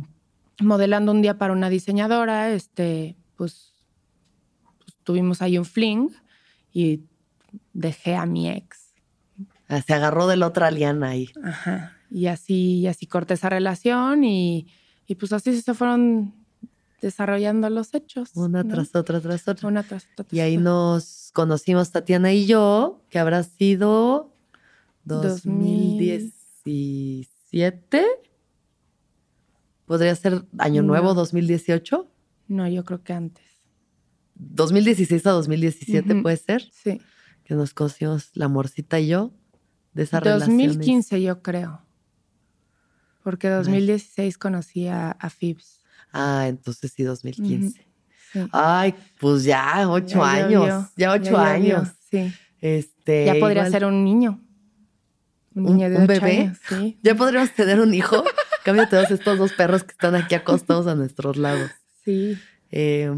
Speaker 3: modelando un día para una diseñadora, este, pues, pues tuvimos ahí un fling y dejé a mi ex.
Speaker 4: Ah, Se agarró de la otra liana ahí.
Speaker 3: Ajá. Y así, y así corté esa relación y, y pues así se fueron desarrollando los hechos.
Speaker 4: Una
Speaker 3: ¿no?
Speaker 4: tras otra, tras otra.
Speaker 3: Una tras otra.
Speaker 4: Y ahí
Speaker 3: otra.
Speaker 4: nos conocimos Tatiana y yo, que habrá sido
Speaker 3: 2000.
Speaker 4: 2017. Podría ser Año Nuevo
Speaker 3: No.
Speaker 4: 2018.
Speaker 3: No, yo creo que antes.
Speaker 4: 2016 a 2017
Speaker 3: Ujú.
Speaker 4: puede ser.
Speaker 3: Sí.
Speaker 4: Que nos conocimos la morcita y yo de esa relación.
Speaker 3: 2015 yo creo. Porque 2016 conocí a, a Phoebs.
Speaker 4: Ah, entonces sí, 2015.
Speaker 3: Sí.
Speaker 4: Ay, pues ya, ocho
Speaker 3: Ya
Speaker 4: años.
Speaker 3: llovió,
Speaker 4: ya ocho años.
Speaker 3: Sí.
Speaker 4: Este,
Speaker 3: Ya podría
Speaker 4: igual-
Speaker 3: ser un niño. Un
Speaker 4: ¿Un-
Speaker 3: niño de
Speaker 4: un
Speaker 3: ocho
Speaker 4: bebé?
Speaker 3: años, Sí. (laughs)
Speaker 4: Ya podríamos tener un hijo. Cambio todos estos dos perros que están aquí acostados a nuestros lados.
Speaker 3: Sí.
Speaker 4: Eh,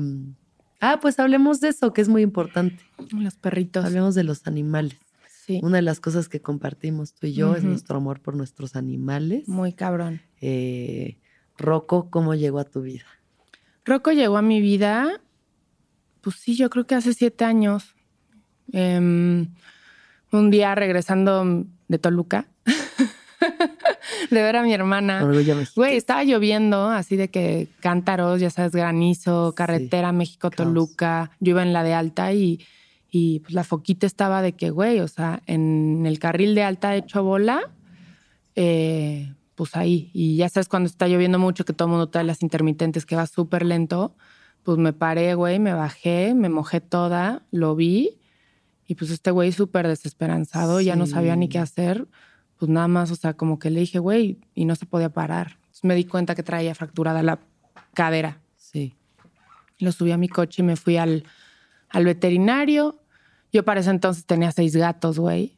Speaker 4: ah, pues hablemos de eso, que es muy importante.
Speaker 3: Los perritos.
Speaker 4: Hablemos de los animales.
Speaker 3: Sí.
Speaker 4: Una de las cosas que compartimos tú y yo es nuestro amor por nuestros animales.
Speaker 3: Muy cabrón.
Speaker 4: Eh, Rocco, ¿cómo llegó a tu vida?
Speaker 3: Rocco llegó a mi vida, pues sí, yo creo que hace siete años. Em, un día regresando de Toluca, (laughs) de ver a mi hermana. Güey, estaba lloviendo, así de que cántaros, ya sabes, granizo, carretera México-Toluca. Yo iba en la de alta y, y pues la foquita estaba de que, güey, o sea, en el carril de alta hecho bola, eh, pues ahí. Y ya sabes, cuando está lloviendo mucho, que todo el mundo trae las intermitentes, que va súper lento, pues me paré, güey, me bajé, me mojé toda, lo vi. Y pues este güey súper desesperanzado, ya no sabía ni
Speaker 4: Sí.
Speaker 3: qué hacer. Pues nada más, o sea, como que le dije, güey, y no se podía parar. Entonces me di cuenta que traía fracturada la cadera.
Speaker 4: Sí.
Speaker 3: Lo subí a mi coche y me fui al, al veterinario. Yo para ese entonces tenía seis gatos, güey.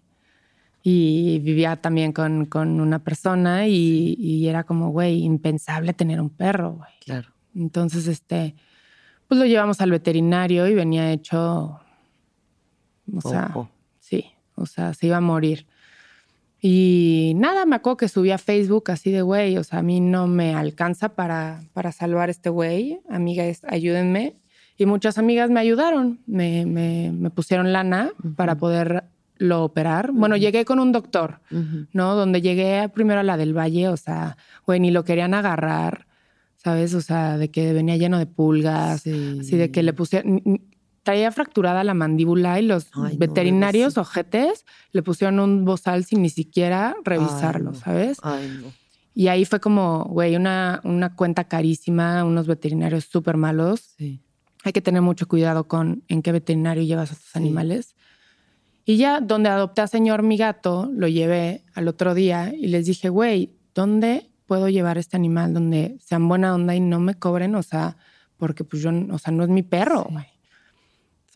Speaker 3: Y vivía también con, con una persona y, y era como, güey, impensable tener un perro, güey.
Speaker 4: Claro.
Speaker 3: Entonces, este, pues lo llevamos al veterinario y venía hecho, o sea,
Speaker 4: Ojo.
Speaker 3: sí, o sea, se iba a morir. Y nada, me acuerdo que subí a Facebook así de, güey, o sea, a mí no me alcanza para, para salvar a este güey. Amigas, ayúdenme. Y muchas amigas me ayudaron, me, me, me pusieron lana para poderlo operar. Bueno, llegué con un doctor. ¿no? Donde llegué primero a la del Valle, o sea, güey, ni lo querían agarrar, ¿sabes? O sea, de que venía lleno de pulgas,
Speaker 4: Sí.
Speaker 3: así de que le pusieron, traía fracturada la mandíbula y los
Speaker 4: Ay, no,
Speaker 3: veterinarios
Speaker 4: bebecito.
Speaker 3: ojetes le pusieron un bozal sin ni siquiera revisarlo,
Speaker 4: Ay, no.
Speaker 3: ¿sabes?
Speaker 4: Ay, no.
Speaker 3: Y ahí fue como, güey, una, una cuenta carísima, unos veterinarios súper malos.
Speaker 4: Sí.
Speaker 3: Hay que tener mucho cuidado con en qué veterinario llevas a tus
Speaker 4: Sí.
Speaker 3: animales. Y ya donde adopté a señor mi gato, lo llevé al otro día y les dije, güey, ¿dónde puedo llevar este animal donde sean buena onda y no me cobren? O sea, porque pues yo, o sea, no es mi perro, güey.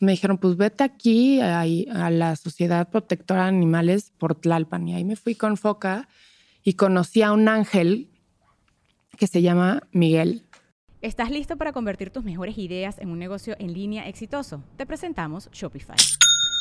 Speaker 3: Me dijeron, pues vete aquí a, a la Sociedad Protectora de Animales por Tlalpan. Y ahí me fui con Foca y conocí a un ángel que se llama Miguel.
Speaker 5: ¿Estás listo para convertir tus mejores ideas en un negocio en línea exitoso? Te presentamos Shopify.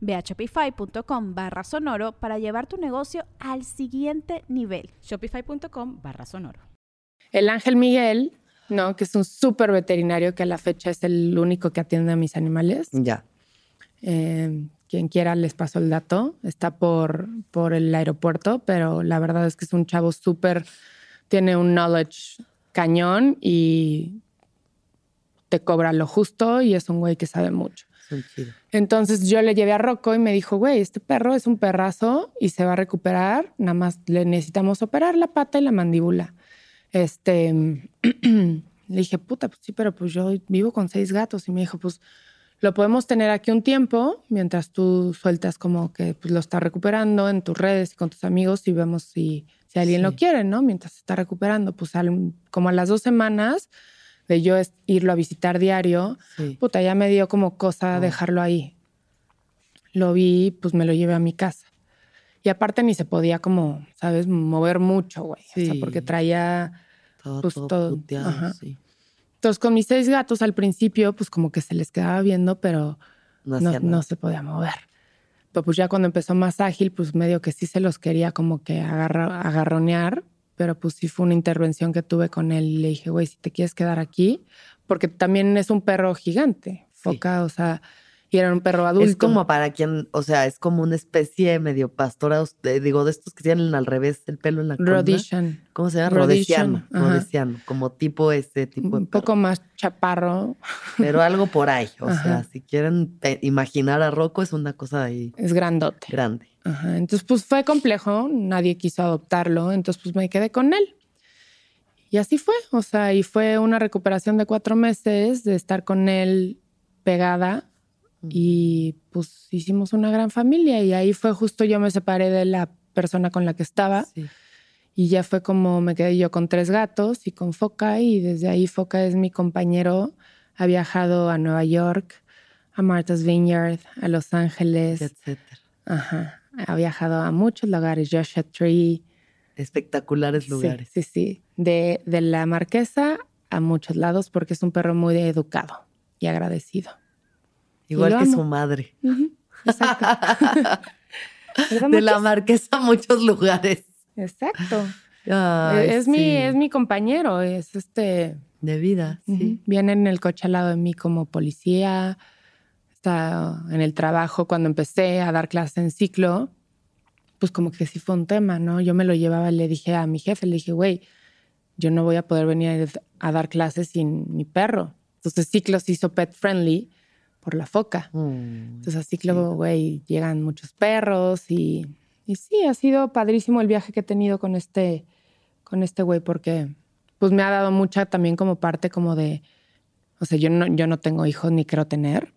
Speaker 6: Ve a shopify.com barra sonoro para llevar tu negocio al siguiente nivel.
Speaker 5: Shopify.com barra sonoro.
Speaker 3: El Ángel Miguel, ¿no? Que es un súper veterinario que a la fecha es el único que atiende a mis animales.
Speaker 4: Ya.
Speaker 3: Eh, quien quiera les paso el dato. Está por, por el aeropuerto, pero la verdad es que es un chavo súper, tiene un knowledge cañón y te cobra lo justo y es un güey que sabe mucho.
Speaker 4: Son chidos.
Speaker 3: Entonces yo le llevé a Rocco y me dijo, güey, este perro es un perrazo y se va a recuperar, nada más le necesitamos operar la pata y la mandíbula. Este, (clears throat) le dije, puta, pues sí, pero pues yo vivo con seis gatos y me dijo, pues lo podemos tener aquí un tiempo mientras tú sueltas como que pues, lo está recuperando en tus redes y con tus amigos y vemos si, si alguien lo
Speaker 4: Sí.
Speaker 3: quiere, ¿no? Mientras se está recuperando, pues al- como a las dos semanas de yo es- irlo a visitar diario,
Speaker 4: Sí.
Speaker 3: puta, ya me dio como cosa
Speaker 4: Oh.
Speaker 3: dejarlo ahí. Lo vi, pues me lo llevé a mi casa. Y aparte ni se podía como, ¿sabes? Mover mucho, güey. O sea, porque traía...
Speaker 4: Todo,
Speaker 3: Pues
Speaker 4: todo,
Speaker 3: todo,
Speaker 4: punteado,
Speaker 3: ajá.
Speaker 4: sí.
Speaker 3: Entonces con mis seis gatos al principio, pues como que se les quedaba viendo, pero
Speaker 4: No,
Speaker 3: no, no se podía mover. Pero pues ya cuando empezó más ágil, pues medio que sí se los quería como que agarra- agarronear, pero pues sí fue una intervención que tuve con él y le dije, güey, si te quieres quedar aquí, porque también es un perro gigante, foca, o sea, era un perro adulto.
Speaker 4: Es como para quien, o sea, es como una especie medio pastora, digo, de estos que tienen al revés el pelo en la cola.
Speaker 3: Rhodesian,
Speaker 4: ¿Cómo se llama?
Speaker 3: Rhodesian,
Speaker 4: Rodesiano.
Speaker 3: ajá.
Speaker 4: Rodesiano, como tipo ese tipo de
Speaker 3: un poco
Speaker 4: perro.
Speaker 3: más chaparro,
Speaker 4: Pero algo por ahí. O sea, si quieren pe- imaginar a Rocco, es una cosa ahí
Speaker 3: es grandote.
Speaker 4: grande.
Speaker 3: Ajá, Entonces, pues fue complejo, nadie quiso adoptarlo, entonces pues me quedé con él. Y así fue, o sea, y fue una recuperación de cuatro meses de estar con él pegada y pues hicimos una gran familia y ahí fue justo yo me separé de la persona con la que estaba
Speaker 4: Sí.
Speaker 3: y ya fue como me quedé yo con tres gatos y con Foca y desde ahí Foca es mi compañero, ha viajado a Nueva York, a Martha's Vineyard, a Los Ángeles,
Speaker 4: etcétera.
Speaker 3: Ajá. Ha viajado a muchos lugares, Joshua Tree.
Speaker 4: Espectaculares
Speaker 3: Sí,
Speaker 4: lugares.
Speaker 3: Sí, sí. De, de la marquesa a muchos lados porque es un perro muy educado y agradecido.
Speaker 4: Igual que su madre.
Speaker 3: Ujú, Exacto. (laughs) ¿Verdad,
Speaker 4: de la marquesa a muchos lugares.
Speaker 3: Exacto.
Speaker 4: Ay,
Speaker 3: es, mi, es mi compañero, es este.
Speaker 4: De vida, sí.
Speaker 3: Viene en el coche al lado de mí como policía. Está en el trabajo cuando empecé a dar clases en ciclo. Pues como que sí fue un tema, ¿no? Yo me lo llevaba y le dije a mi jefe, le dije, güey, yo no voy a poder venir a dar clases sin mi perro. Entonces ciclo se hizo pet friendly por la foca.
Speaker 4: Mm,
Speaker 3: Entonces a ciclo, güey, llegan muchos perros y, y sí, ha sido padrísimo el viaje que he tenido con este, con este güey porque pues me ha dado mucha también como parte como de, o sea, yo no, yo no tengo hijos ni quiero tener.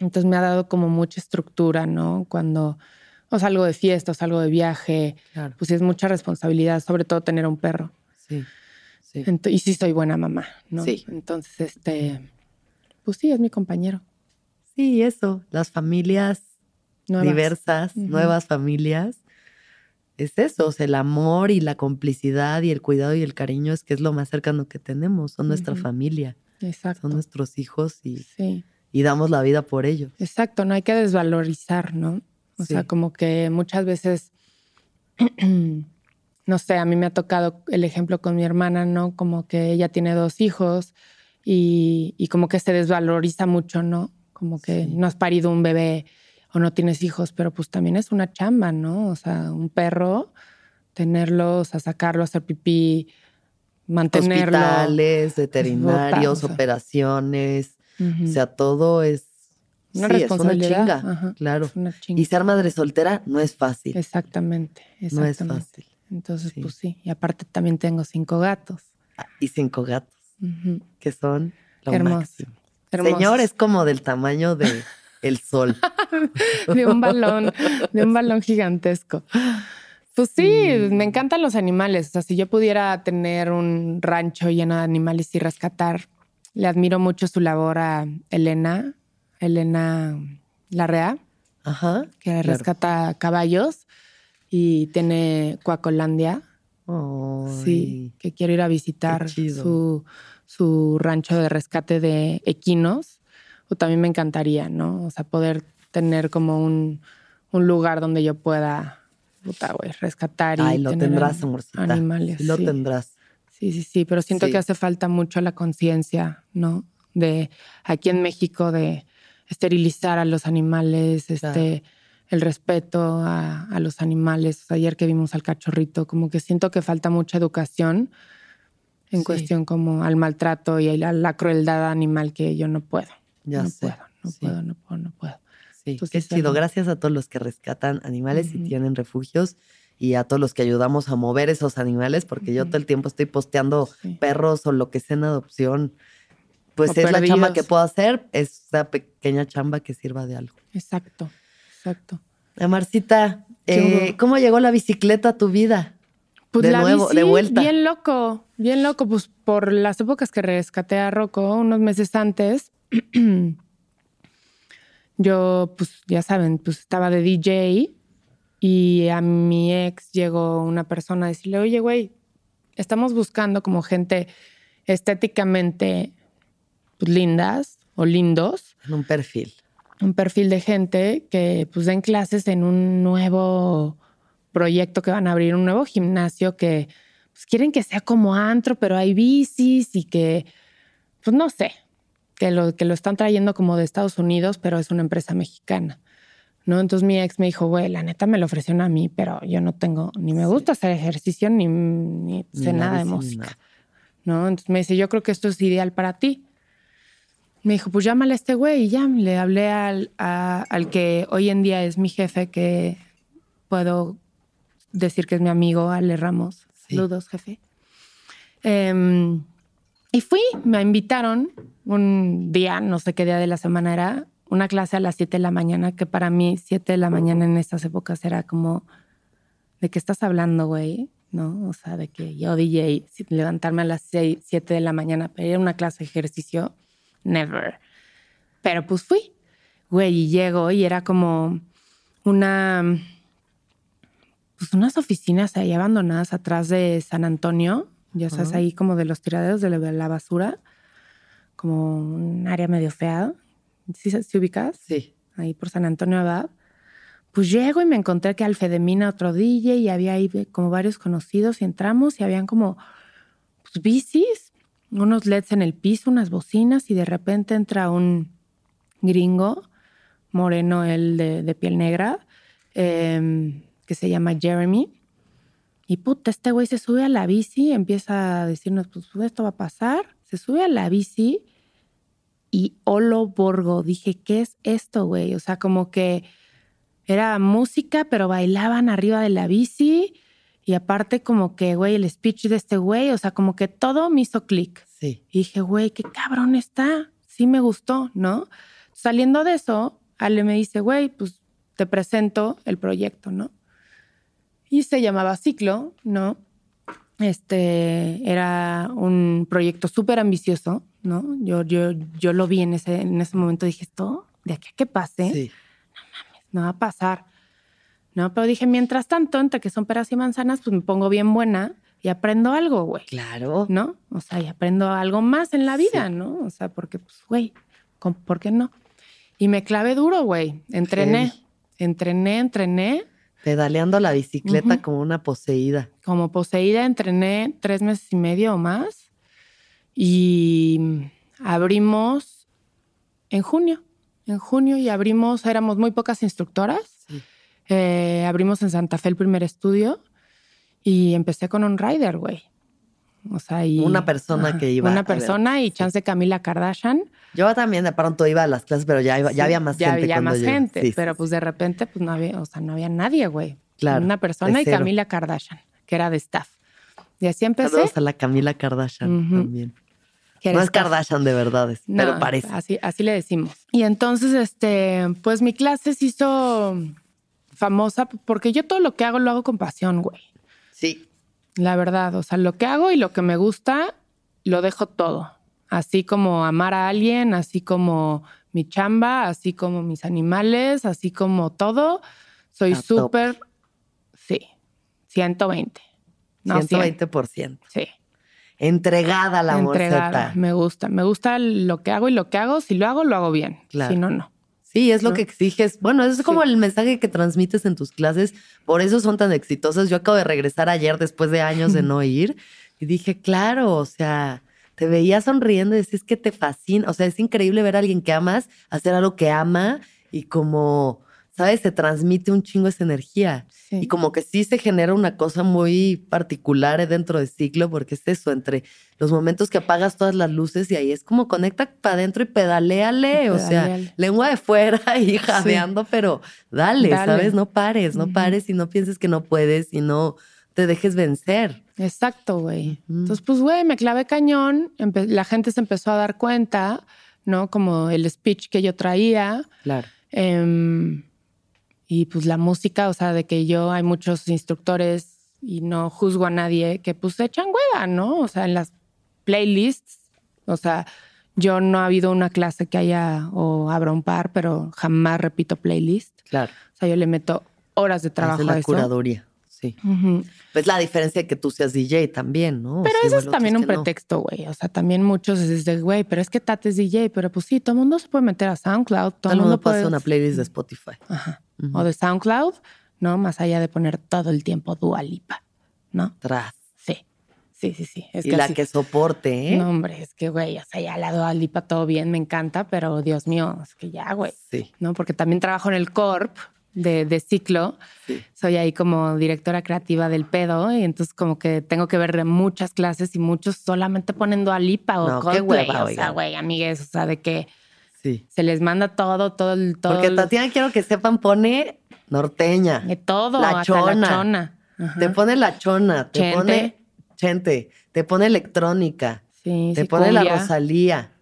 Speaker 3: Entonces me ha dado como mucha estructura, ¿no? Cuando o salgo de fiesta o salgo de viaje,
Speaker 4: claro.
Speaker 3: pues es mucha responsabilidad, sobre todo tener un perro.
Speaker 4: Sí. Sí.
Speaker 3: Y sí soy buena mamá, ¿no?
Speaker 4: Sí.
Speaker 3: Entonces, este, pues sí, es mi compañero.
Speaker 4: Sí, eso. Las familias
Speaker 3: Nuevas.
Speaker 4: diversas, nuevas familias. Es eso, o sea, el amor y la complicidad y el cuidado y el cariño es que es lo más cercano que tenemos, son nuestra familia,
Speaker 3: Exacto.
Speaker 4: son nuestros hijos y,
Speaker 3: Sí.
Speaker 4: y damos la vida por ellos.
Speaker 3: Exacto, no hay que desvalorizar, ¿no? O
Speaker 4: Sí.
Speaker 3: sea, como que muchas veces, (clears throat) no sé, a mí me ha tocado el ejemplo con mi hermana, ¿no? Como que ella tiene dos hijos y, y como que se desvaloriza mucho, ¿no? Como que
Speaker 4: Sí.
Speaker 3: no has parido un bebé o no tienes hijos, pero pues también es una chamba, ¿no? O sea, un perro, tenerlos, a sacarlo, a hacer pipí, mantenerlo.
Speaker 4: Hospitales, veterinarios,
Speaker 3: o sea.
Speaker 4: operaciones, o sea, todo es,
Speaker 3: Una
Speaker 4: sí, es una chinga,
Speaker 3: ajá,
Speaker 4: claro.
Speaker 3: es una chinga.
Speaker 4: Y ser madre soltera no es fácil.
Speaker 3: Exactamente,
Speaker 4: No es
Speaker 3: exactamente.
Speaker 4: fácil.
Speaker 3: Entonces,
Speaker 4: Sí.
Speaker 3: pues sí. Y aparte también tengo cinco gatos.
Speaker 4: Y cinco gatos, que son lo
Speaker 3: Hermoso.
Speaker 4: máximo.
Speaker 3: Hermosos.
Speaker 4: Señor, es como del tamaño de el sol. (laughs)
Speaker 3: De un balón, de un balón gigantesco. Pues sí,
Speaker 4: Sí.
Speaker 3: me encantan los animales. O sea, si yo pudiera tener un rancho lleno de animales y rescatar, le admiro mucho su labor a Elena, Elena Larrea,
Speaker 4: Ajá.
Speaker 3: que
Speaker 4: claro.
Speaker 3: rescata caballos y tiene Cuacolandia. Sí, que quiero ir a visitar su, su rancho de rescate de equinos. O también me encantaría, ¿no? O sea, poder tener como un, un lugar donde yo pueda, puta, güey, rescatar y
Speaker 4: Ay, lo
Speaker 3: tener
Speaker 4: tendrás, amorcita.
Speaker 3: animales.
Speaker 4: Sí lo
Speaker 3: sí.
Speaker 4: tendrás.
Speaker 3: Sí, sí, sí, pero siento
Speaker 4: Sí.
Speaker 3: que hace falta mucho la conciencia, ¿no? De aquí en México de esterilizar a los animales,
Speaker 4: Claro.
Speaker 3: este, el respeto a, a los animales. O sea, ayer que vimos al cachorrito, como que siento que falta mucha educación en
Speaker 4: Sí.
Speaker 3: cuestión como al maltrato y a la, la crueldad animal que yo no puedo.
Speaker 4: Ya
Speaker 3: no
Speaker 4: sé.
Speaker 3: puedo, no
Speaker 4: Sí.
Speaker 3: puedo, no puedo, no puedo.
Speaker 4: Sí,
Speaker 3: Entonces,
Speaker 4: qué chido. Gracias a todos los que rescatan animales y
Speaker 3: Ujú.
Speaker 4: tienen refugios y a todos los que ayudamos a mover esos animales, porque yo
Speaker 3: Ujú.
Speaker 4: todo el tiempo estoy posteando
Speaker 3: Sí.
Speaker 4: perros o lo que sea en adopción. Pues
Speaker 3: O
Speaker 4: es la chamba
Speaker 3: perdidos.
Speaker 4: que puedo hacer, es esa pequeña chamba que sirva de algo.
Speaker 3: Exacto, exacto.
Speaker 4: Amarcita,
Speaker 3: ¿Qué
Speaker 4: eh? ¿cómo llegó la bicicleta a tu vida?
Speaker 3: Pues
Speaker 4: De
Speaker 3: la
Speaker 4: nuevo, de vuelta.
Speaker 3: Bien loco, bien loco. Pues por las épocas que rescaté a Rocco, unos meses antes, (clears throat) yo, pues ya saben, pues estaba de DJ y a mi ex llegó una persona a decirle, oye, güey, estamos buscando como gente estéticamente pues, lindas o lindos
Speaker 4: En un perfil.
Speaker 3: un perfil de gente que pues den clases en un nuevo proyecto que van a abrir, un nuevo gimnasio que pues, quieren que sea como antro, pero hay bicis y que, pues no sé, que lo, que lo están trayendo como de Estados Unidos, pero es una empresa mexicana. ¿No? Entonces mi ex me dijo, güey, la neta me lo ofrecieron a mí, pero yo no tengo, ni me gusta hacer ejercicio, ni, ni
Speaker 4: Ni
Speaker 3: sé
Speaker 4: la
Speaker 3: nada de
Speaker 4: bici, ni
Speaker 3: música.
Speaker 4: nada.
Speaker 3: ¿no? Entonces me dice, yo creo que esto es ideal para ti. Me dijo, pues llámale a este güey y ya le hablé al, a- al que hoy en día es mi jefe, que puedo decir que es mi amigo, Ale Ramos.
Speaker 4: Sí.
Speaker 3: Saludos, jefe. Em, y fui, me invitaron un día, no sé qué día de la semana era, una clase a las 7 de la mañana, que para mí 7 de la mañana en estas épocas era como, ¿de qué estás hablando, güey? ¿No? O sea, de que yo DJ, levantarme a las 6, 7 de la mañana para ir a una clase de ejercicio, never. Pero pues fui, güey, y llego y era como una, pues unas oficinas ahí abandonadas atrás de San Antonio, ya sabes,
Speaker 4: Ajá.
Speaker 3: ahí como de los tiraderos de la, basura, como un área medio fea. ¿Sí, se- sí ubicas?
Speaker 4: Sí.
Speaker 3: ahí por San Antonio Abad. Pues llego y me encontré que Alfedemina, otro DJ, y había ahí como varios conocidos y entramos y habían como pues, bicis, unos LEDs en el piso, unas bocinas y de repente entra un gringo, moreno, él de, de piel negra, em, que se llama Jeremy. Y puta, este güey se sube a la bici, empieza a decirnos, pues esto va a pasar. Se sube a la bici y Olo Borgo. Dije, ¿qué es esto, güey? O sea, como que era música, pero bailaban arriba de la bici. Y aparte, como que, güey, el speech de este güey, o sea, como que todo me hizo clic.
Speaker 4: Sí.
Speaker 3: Y dije, güey, qué cabrón está. Sí me gustó, ¿no? Saliendo de eso, Ale me dice, güey, pues te presento el proyecto, ¿no? Y se llamaba Ciclo, ¿no? Este era un proyecto súper ambicioso, ¿no? Yo, yo, yo lo vi en ese, en ese momento, dije, esto, de aquí a que pase,
Speaker 4: Sí.
Speaker 3: no va a pasar. No, pero dije, mientras tanto, entre que son peras y manzanas, pues me pongo bien buena y aprendo algo, güey.
Speaker 4: Claro.
Speaker 3: ¿no? O sea, y aprendo algo más en la vida,
Speaker 4: Sí.
Speaker 3: ¿no? O sea, porque, pues, güey, ¿con- ¿por qué no? Y me clavé duro, güey. Entrené, entrené, entrené.
Speaker 4: Pedaleando la bicicleta como una poseída.
Speaker 3: Como poseída, entrené tres meses y medio o más. Y abrimos en junio. En junio y abrimos, éramos muy pocas instructoras.
Speaker 4: Sí.
Speaker 3: Eh, abrimos en Santa Fe el primer estudio y empecé con un rider, güey. O sea, y.
Speaker 4: Una persona que iba
Speaker 3: Una
Speaker 4: ver,
Speaker 3: persona y
Speaker 4: sí.
Speaker 3: chance Camila Kardashian.
Speaker 4: Yo también de pronto iba a las clases, pero ya, iba- ya había más
Speaker 3: ya
Speaker 4: gente.
Speaker 3: había
Speaker 4: cuando
Speaker 3: más
Speaker 4: yo-
Speaker 3: gente,
Speaker 4: sí,
Speaker 3: pero pues de repente pues no había, o sea, no había nadie, güey.
Speaker 4: Claro,
Speaker 3: Una persona y. Camila Kardashian, que era de staff. Y así empecé.
Speaker 4: Saludos a la Camila Kardashian también. No es. Kardashian de verdad, es-
Speaker 3: No,
Speaker 4: pero parece.
Speaker 3: Así, así le decimos. Y entonces, este, pues mi clase se hizo famosa porque yo todo lo que hago lo hago con pasión, güey.
Speaker 4: Sí,
Speaker 3: La verdad, o sea, lo que hago y lo que me gusta, lo dejo todo. Así como amar a alguien, así como mi chamba, así como mis animales, así como todo. Soy súper, sí, 120. No, 100,
Speaker 4: 120%.
Speaker 3: sí.
Speaker 4: Entregada a la
Speaker 3: Entregada. Me gusta, me gusta lo que hago y lo que hago. Si lo hago, lo hago bien.
Speaker 4: Claro.
Speaker 3: Si no, no.
Speaker 4: Sí, es lo
Speaker 3: ¿no?
Speaker 4: que exiges. Bueno, eso es como
Speaker 3: Sí.
Speaker 4: el mensaje que transmites en tus clases. Por eso son tan exitosas. Yo acabo de regresar ayer después de años de (laughs) no ir y dije, claro, o sea, te veía sonriendo y decís que te fascina. O sea, es increíble ver a alguien que amas hacer algo que ama y como, ¿sabes? Se transmite un chingo esa energía.
Speaker 3: Sí.
Speaker 4: Y como que sí se genera una cosa muy particular dentro del ciclo, porque es eso, entre los momentos que apagas todas las luces y ahí es como conecta para adentro y pedaléale,
Speaker 3: Y
Speaker 4: o sea,
Speaker 3: pedaleale.
Speaker 4: lengua de fuera (laughs) y jadeando, pero dale,
Speaker 3: Dale.
Speaker 4: ¿sabes? No pares, no pares y no pienses que no puedes y no te dejes vencer.
Speaker 3: Exacto, güey. Entonces, pues, güey, me clavé cañón. la gente se empezó a dar cuenta, ¿no? Como el speech que yo traía.
Speaker 4: Claro.
Speaker 3: Em, y pues la música, o sea, de que yo hay muchos instructores y no juzgo a nadie que pues echan hueva, ¿no? O sea, en las playlists, o sea, yo no ha habido una clase que haya o abra un par, pero jamás repito playlist.
Speaker 4: Claro.
Speaker 3: O sea, yo le meto horas de trabajo
Speaker 4: Hace la
Speaker 3: a eso.
Speaker 4: curaduría. Sí.
Speaker 3: Ujú.
Speaker 4: Pues la diferencia de que tú seas DJ también, ¿no?
Speaker 3: Pero eso
Speaker 4: o
Speaker 3: es
Speaker 4: el otro
Speaker 3: también un
Speaker 4: no.
Speaker 3: pretexto, güey. O sea, también muchos es de, güey, pero es que Tate es DJ, pero pues sí, todo el mundo se puede meter a SoundCloud, todo, el mundo
Speaker 4: puede
Speaker 3: puede
Speaker 4: hacer una playlist de Spotify.
Speaker 3: Ajá.
Speaker 4: Ujú.
Speaker 3: O de SoundCloud, ¿no? Más allá de poner todo el tiempo Dua Lipa, ¿no?
Speaker 4: Tras.
Speaker 3: Sí, sí, sí, sí. Es
Speaker 4: y la
Speaker 3: así-
Speaker 4: que soporte, ¿eh?
Speaker 3: No, hombre, es que, güey, o sea, ya la Dua Lipa todo bien, me encanta, pero Dios mío, es que ya, güey,
Speaker 4: Sí.
Speaker 3: ¿no? Porque también trabajo en el Corp de, de ciclo.
Speaker 4: Sí.
Speaker 3: Soy ahí como directora creativa del pedo y entonces como que tengo que ver muchas clases y muchos solamente ponen Dua Lipa o
Speaker 4: No, qué
Speaker 3: Coldplay.
Speaker 4: hueva,
Speaker 3: o sea, güey, amigues, o sea, de que
Speaker 4: Sí.
Speaker 3: se les manda todo, todo el... Todo
Speaker 4: Porque Tatiana, quiero que sepan, pone norteña.
Speaker 3: de todo,
Speaker 4: La
Speaker 3: hasta la
Speaker 4: chona.
Speaker 3: chona. Ajá.
Speaker 4: Te pone la chona, te
Speaker 3: Chente.
Speaker 4: pone chente, te pone electrónica,
Speaker 3: Sí,
Speaker 4: te pone la Rosalía,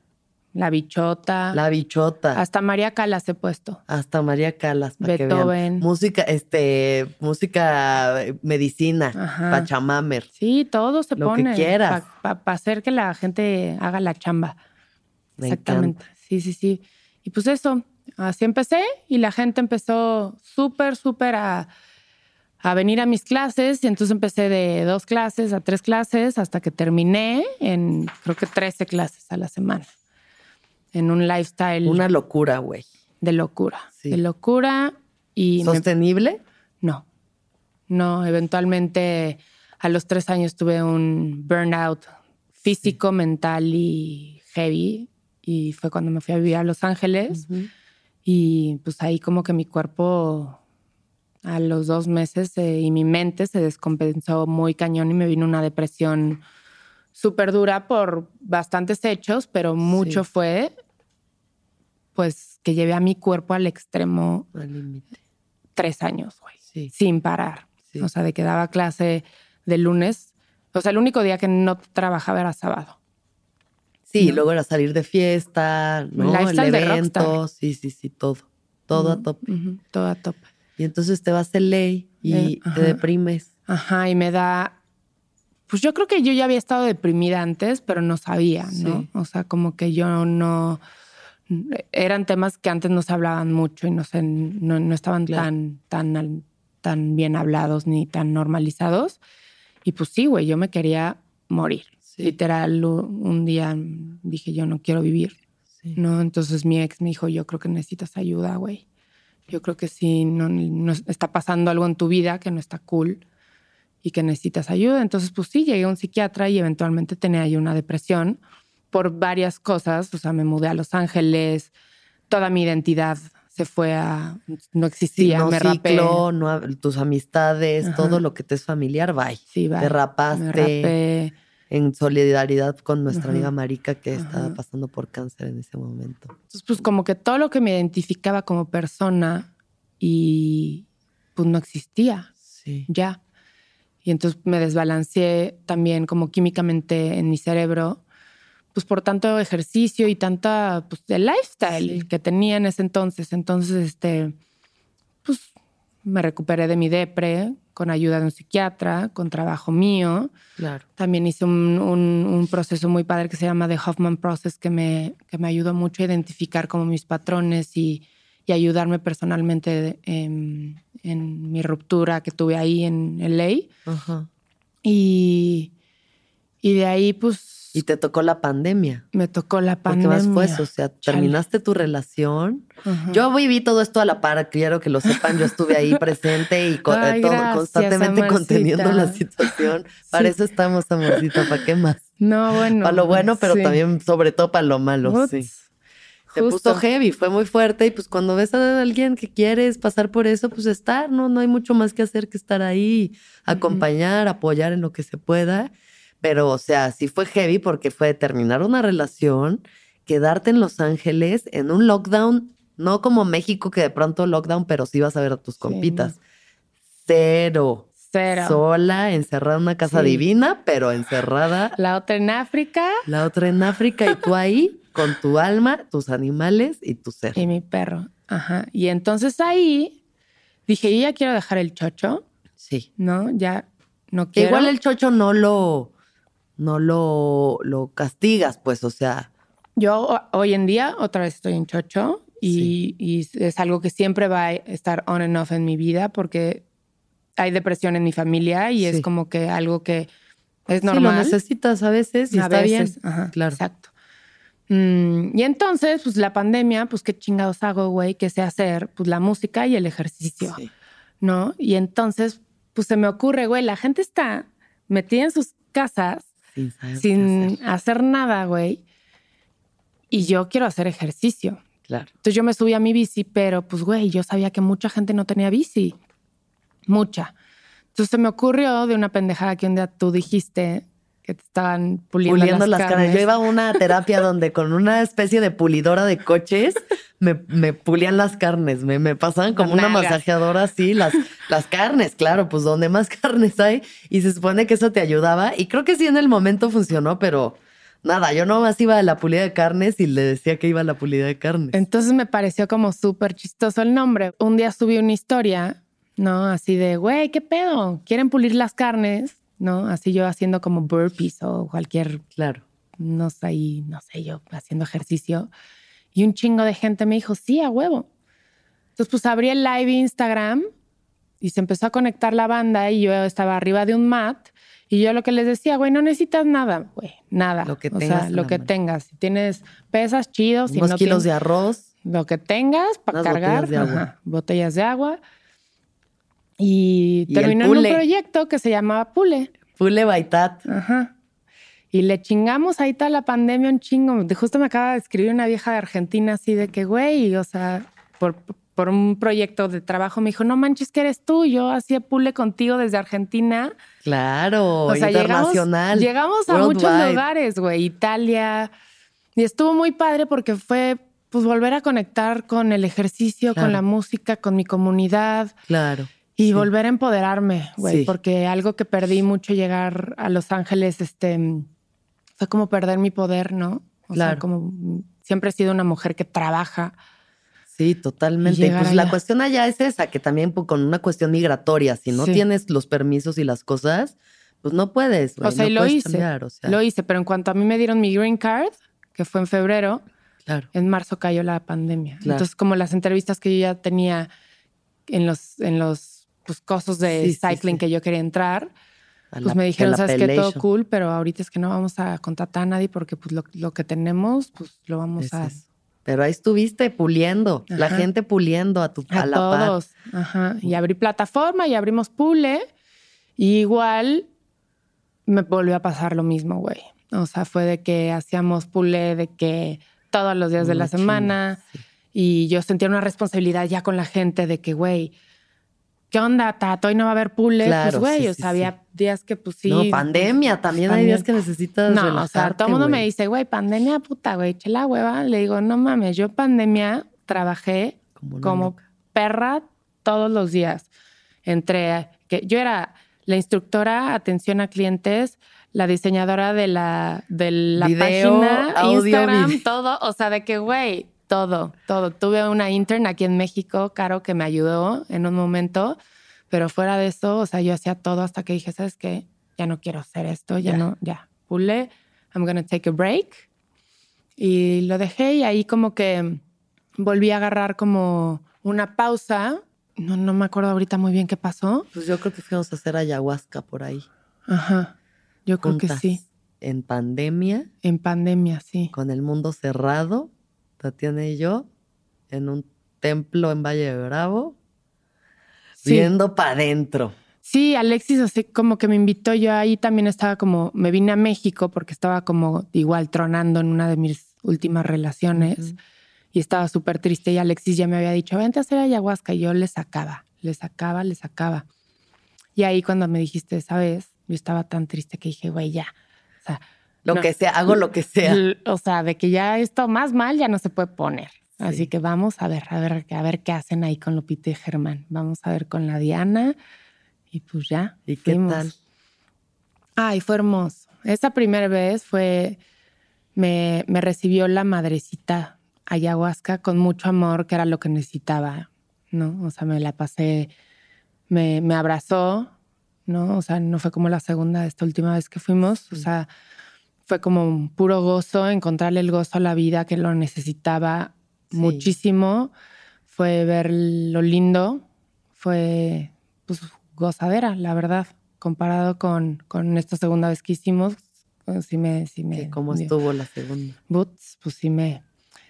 Speaker 3: la bichota.
Speaker 4: la bichota,
Speaker 3: Hasta María Calas he puesto.
Speaker 4: hasta María Calas, para que vean.
Speaker 3: Beethoven.
Speaker 4: Música, este, música, eh, medicina,
Speaker 3: Ajá.
Speaker 4: pachamamer.
Speaker 3: Sí, todo se
Speaker 4: Lo que
Speaker 3: pone.
Speaker 4: quieras.
Speaker 3: Para hacer que la gente haga la chamba.
Speaker 4: Me
Speaker 3: Exactamente. Sí, sí, sí. Y pues eso, así empecé y la gente empezó súper, súper a, a venir a mis clases. Y entonces empecé de dos clases a tres clases hasta que terminé en creo que 13 clases a la semana. En un lifestyle
Speaker 4: Una locura, güey.
Speaker 3: de locura.
Speaker 4: Sí.
Speaker 3: De locura y me-
Speaker 4: ¿Sostenible?
Speaker 3: no. No, eventualmente a los tres años tuve un burnout físico, mental y heavy. Y fue cuando me fui a vivir a Los Ángeles. Y pues ahí como que mi cuerpo a los dos meses eh, y mi mente se descompensó muy cañón y me vino una depresión súper dura por bastantes hechos, pero mucho
Speaker 4: Sí.
Speaker 3: fue pues que llevé a mi cuerpo al extremo
Speaker 4: Al límite.
Speaker 3: tres años, güey
Speaker 4: Sí.
Speaker 3: sin parar.
Speaker 4: Sí.
Speaker 3: O sea, de que daba clase de lunes. O sea, el único día que no trabajaba era sábado.
Speaker 4: Sí,
Speaker 3: ¿no?
Speaker 4: luego era salir de fiesta, ¿no? El
Speaker 3: de
Speaker 4: evento, sí, sí, sí, todo. Todo a tope.
Speaker 3: todo a tope.
Speaker 4: Y entonces te vas de ley y
Speaker 3: Eh,
Speaker 4: te
Speaker 3: ajá.
Speaker 4: deprimes.
Speaker 3: Ajá, y me da. Pues yo creo que yo ya había estado deprimida antes, pero no sabía, ¿no?
Speaker 4: Sí.
Speaker 3: O sea, como que yo no. Eran temas que antes no se hablaban mucho y no, se, no, no estaban
Speaker 4: Claro.
Speaker 3: tan, tan, tan bien hablados ni tan normalizados. Y pues sí, güey, yo me quería morir.
Speaker 4: Sí.
Speaker 3: Literal, un día dije, yo no quiero vivir.
Speaker 4: Sí.
Speaker 3: ¿no? Entonces mi ex me dijo, yo creo que necesitas ayuda, güey. Yo creo que si no, no está pasando algo en tu vida que no está cool y que necesitas ayuda. Entonces, pues sí, llegué a un psiquiatra y eventualmente tenía ahí una depresión por varias cosas. O sea, me mudé a Los Ángeles, toda mi identidad se fue a... No existía,
Speaker 4: Sí, no
Speaker 3: me rapé.
Speaker 4: ciclo, no hab- tus amistades,
Speaker 3: Ajá.
Speaker 4: todo lo que te es familiar, bye.
Speaker 3: Sí, va.
Speaker 4: Te rapaste
Speaker 3: Me rapé.
Speaker 4: En solidaridad con nuestra amiga Marica que estaba pasando por cáncer en ese momento.
Speaker 3: Entonces, pues como que todo lo que me identificaba como persona y pues no existía
Speaker 4: Sí.
Speaker 3: ya. Y entonces me desbalanceé también como químicamente en mi cerebro, pues por tanto ejercicio y tanta, pues el lifestyle
Speaker 4: Sí.
Speaker 3: que tenía en ese entonces. Entonces, este, pues me recuperé de mi depre con ayuda de un psiquiatra, con trabajo mío.
Speaker 4: Claro.
Speaker 3: También hice un, un- un proceso muy padre que se llama The Hoffman Process, que me, que me ayudó mucho a identificar como mis patrones y, y ayudarme personalmente en, en mi ruptura que tuve ahí en LA.
Speaker 4: Ajá.
Speaker 3: Y, y de ahí, pues,
Speaker 4: Y te tocó la pandemia.
Speaker 3: me tocó la
Speaker 4: ¿Por qué
Speaker 3: pandemia.
Speaker 4: más fue eso? O sea, terminaste tu relación. Yo viví todo esto a la par, quiero que lo sepan, yo estuve ahí (laughs) presente y
Speaker 3: Ay,
Speaker 4: eh, todo-
Speaker 3: gracias,
Speaker 4: constantemente
Speaker 3: amorcita.
Speaker 4: conteniendo la situación. Para eso estamos, amorcita, ¿para qué más?
Speaker 3: No, bueno.
Speaker 4: para lo bueno, pero
Speaker 3: sí.
Speaker 4: también, sobre todo, para lo malo,
Speaker 3: Uts,
Speaker 4: sí. Se
Speaker 3: justo.
Speaker 4: puso heavy, fue muy fuerte y pues cuando ves a alguien que quieres pasar por eso, pues estar, no, no hay mucho más que hacer que estar ahí, acompañar, apoyar en lo que se pueda. Pero, o sea, sí fue heavy porque fue terminar una relación, quedarte en Los Ángeles en un lockdown, no como México que de pronto lockdown, pero sí vas a ver a tus compitas. Cero.
Speaker 3: Cero.
Speaker 4: Sola, encerrada en una casa
Speaker 3: Sí.
Speaker 4: divina, pero encerrada
Speaker 3: La otra en África
Speaker 4: la otra en África y tú ahí con tu alma, tus animales y tu ser.
Speaker 3: y mi perro. Ajá. Y entonces ahí dije, yo ya quiero dejar el chocho,
Speaker 4: Sí.
Speaker 3: ¿no? Ya no quiero.
Speaker 4: igual el chocho no lo, no lo, lo castigas, pues, o sea,
Speaker 3: Yo ho- hoy en día otra vez estoy en chocho y, y es algo que siempre va a estar on and off en mi vida porque hay depresión en mi familia y
Speaker 4: Sí.
Speaker 3: es como que algo que es
Speaker 4: sí, lo
Speaker 3: normal.
Speaker 4: necesitas a veces y
Speaker 3: a
Speaker 4: está
Speaker 3: veces.
Speaker 4: bien.
Speaker 3: Ajá,
Speaker 4: claro.
Speaker 3: Exacto. Mm, y entonces, pues la pandemia, pues qué chingados hago, güey, qué sé hacer, pues la música y el ejercicio,
Speaker 4: Sí.
Speaker 3: ¿no? Y entonces, pues se me ocurre, güey, la gente está metida en sus casas
Speaker 4: Sin hacer
Speaker 3: nada, güey. Y yo quiero hacer ejercicio.
Speaker 4: Claro.
Speaker 3: Entonces yo me subí a mi bici, pero pues, güey, yo sabía que mucha gente no tenía bici. Mucha. Entonces se me ocurrió de una pendejada que un día tú dijiste que te estaban puliendo,
Speaker 4: Puliendo
Speaker 3: las,
Speaker 4: las, carnes. Yo iba a una terapia (laughs) donde con una especie de pulidora de coches me, me pulían las carnes, me, me pasaban como
Speaker 3: Las
Speaker 4: una masajeadora así, las, las carnes, claro, pues donde más (laughs) carnes hay y se supone que eso te ayudaba y creo que sí en el momento funcionó, pero nada, yo nomás iba a la pulida de carnes y le decía que iba a la pulida de carnes.
Speaker 3: Entonces me pareció como súper chistoso el nombre. Un día subí una historia, ¿no? Así de, güey, ¿qué pedo? ¿Quieren pulir las carnes? ¿No? Así yo haciendo como burpees o cualquier
Speaker 4: Claro.
Speaker 3: no sé, no sé, yo haciendo ejercicio. Y un chingo de gente me dijo, sí, a huevo. Entonces, pues abrí el live Instagram y se empezó a conectar la banda y yo estaba arriba de un mat. Y yo lo que les decía, güey, no necesitas nada, güey, nada.
Speaker 4: Lo que
Speaker 3: o
Speaker 4: tengas
Speaker 3: sea, lo que
Speaker 4: mano.
Speaker 3: tengas. Si tienes pesas chidos, si
Speaker 4: Unos
Speaker 3: no
Speaker 4: kilos de arroz.
Speaker 3: lo que tengas para cargar,
Speaker 4: botellas de agua.
Speaker 3: ajá, botellas de agua. Y,
Speaker 4: Y
Speaker 3: terminó en un proyecto que se llamaba Pule.
Speaker 4: Pule Baitat.
Speaker 3: Ajá. Y le chingamos ahí toda la pandemia un chingo. De justo me acaba de escribir una vieja de Argentina así de que, güey, o sea, por, por un proyecto de trabajo me dijo, no manches que eres tú, yo hacía pule contigo desde Argentina.
Speaker 4: Claro,
Speaker 3: O sea,
Speaker 4: internacional.
Speaker 3: llegamos a muchos lugares, güey, Italia. Y estuvo muy padre porque fue pues volver a conectar con el ejercicio,
Speaker 4: Claro.
Speaker 3: con la música, con mi comunidad.
Speaker 4: Claro.
Speaker 3: Y
Speaker 4: Sí.
Speaker 3: volver a empoderarme, güey,
Speaker 4: Sí.
Speaker 3: porque algo que perdí mucho llegar a Los Ángeles, este, fue como perder mi poder, ¿no? O sea, como siempre he sido una mujer que trabaja.
Speaker 4: Sí, totalmente.
Speaker 3: Y
Speaker 4: Pues la cuestión allá es esa, que también con una cuestión migratoria, si no
Speaker 3: Sí.
Speaker 4: tienes los permisos y las cosas, pues no puedes.
Speaker 3: o sea,
Speaker 4: no
Speaker 3: y lo hice.
Speaker 4: cambiar, o sea,
Speaker 3: Lo hice, pero en cuanto a mí me dieron mi green card, que fue en febrero,
Speaker 4: Claro.
Speaker 3: en marzo cayó la pandemia.
Speaker 4: Claro.
Speaker 3: Entonces, como las entrevistas que yo ya tenía en los, en los pues, cosas de
Speaker 4: Sí,
Speaker 3: cycling
Speaker 4: sí.
Speaker 3: que yo quería entrar, pues
Speaker 4: la-
Speaker 3: me dijeron,
Speaker 4: la
Speaker 3: sabes que todo cool, pero ahorita es que no vamos a contratar a nadie porque pues lo, lo que tenemos, pues lo vamos
Speaker 4: Es
Speaker 3: a,
Speaker 4: eso. Pero ahí estuviste puliendo, la
Speaker 3: Ajá.
Speaker 4: gente puliendo a tu a,
Speaker 3: a
Speaker 4: la par.
Speaker 3: todos. Ajá. Y abrí plataforma y abrimos Pule. Y igual me volvió a pasar lo mismo, güey. O sea, fue de que hacíamos Pule de que todos los días de la
Speaker 4: chinga,
Speaker 3: semana.
Speaker 4: sí.
Speaker 3: Y yo sentía una responsabilidad ya con la gente de que, güey, ¿qué onda, Tato? Hoy no va a haber Pule.
Speaker 4: Claro,
Speaker 3: pues, güey,
Speaker 4: sí,
Speaker 3: o sea,
Speaker 4: sí.
Speaker 3: había días que, pues sí.
Speaker 4: No, pandemia, también hay días que necesitas
Speaker 3: No, o sea, todo el mundo me dice, güey, pandemia, puta, güey, eché la hueva. Le digo, no mames, yo pandemia trabajé
Speaker 4: Como
Speaker 3: perra todos los días. Entre que yo era la instructora, atención a clientes, la diseñadora de la, de la
Speaker 4: Video,
Speaker 3: página,
Speaker 4: audio,
Speaker 3: Instagram,
Speaker 4: video.
Speaker 3: todo. O sea, de que, güey, todo, todo. Tuve una intern aquí en México, Caro, que me ayudó en un momento, pero fuera de eso, o sea, yo hacía todo hasta que dije, ¿sabes qué? Ya no quiero hacer esto, ya,
Speaker 4: Ya.
Speaker 3: no, ya. Pule, I'm gonna take a break. Y lo dejé y ahí como que volví a agarrar como una pausa. No, no me acuerdo ahorita muy bien qué pasó.
Speaker 4: Pues yo creo que fuimos a hacer ayahuasca por ahí.
Speaker 3: Ajá. Yo creo que
Speaker 4: juntas,
Speaker 3: sí.
Speaker 4: En pandemia,
Speaker 3: En pandemia, sí.
Speaker 4: con el mundo cerrado, Tatiana y yo, en un templo en Valle de Bravo,
Speaker 3: Sí.
Speaker 4: viendo para adentro.
Speaker 3: Sí, Alexis así como que me invitó. Yo ahí también estaba como, me vine a México porque estaba como igual tronando en una de mis últimas relaciones y estaba súper triste y Alexis ya me había dicho, vente a hacer ayahuasca y yo le sacaba, le sacaba, le sacaba. Y ahí cuando me dijiste, ¿sabes? Yo estaba tan triste que dije, güey, ya. O sea,
Speaker 4: Lo
Speaker 3: No.
Speaker 4: que sea, hago lo que sea.
Speaker 3: O sea, de que ya esto más mal ya no se puede poner.
Speaker 4: Sí.
Speaker 3: Así que vamos a ver, a ver, a ver qué hacen ahí con Lupita y Germán. Vamos a ver con la Diana y pues ya.
Speaker 4: ¿Y qué tal?
Speaker 3: Ay, fue hermoso. Esa primera vez fue, me, me recibió la madrecita ayahuasca con mucho amor, que era lo que necesitaba, ¿no? O sea, me la pasé, me, me abrazó, ¿no? O sea, no fue como la segunda, esta última vez que fuimos, o sea, fue como un puro gozo, encontrarle el gozo a la vida que lo necesitaba
Speaker 4: Sí.
Speaker 3: muchísimo. Fue ver lo lindo, fue pues gozadera, la verdad, comparado con, con esta segunda vez que hicimos. pues, sí me, sí me.
Speaker 4: ¿Cómo
Speaker 3: dio.
Speaker 4: estuvo la segunda?
Speaker 3: Boots, pues sí me.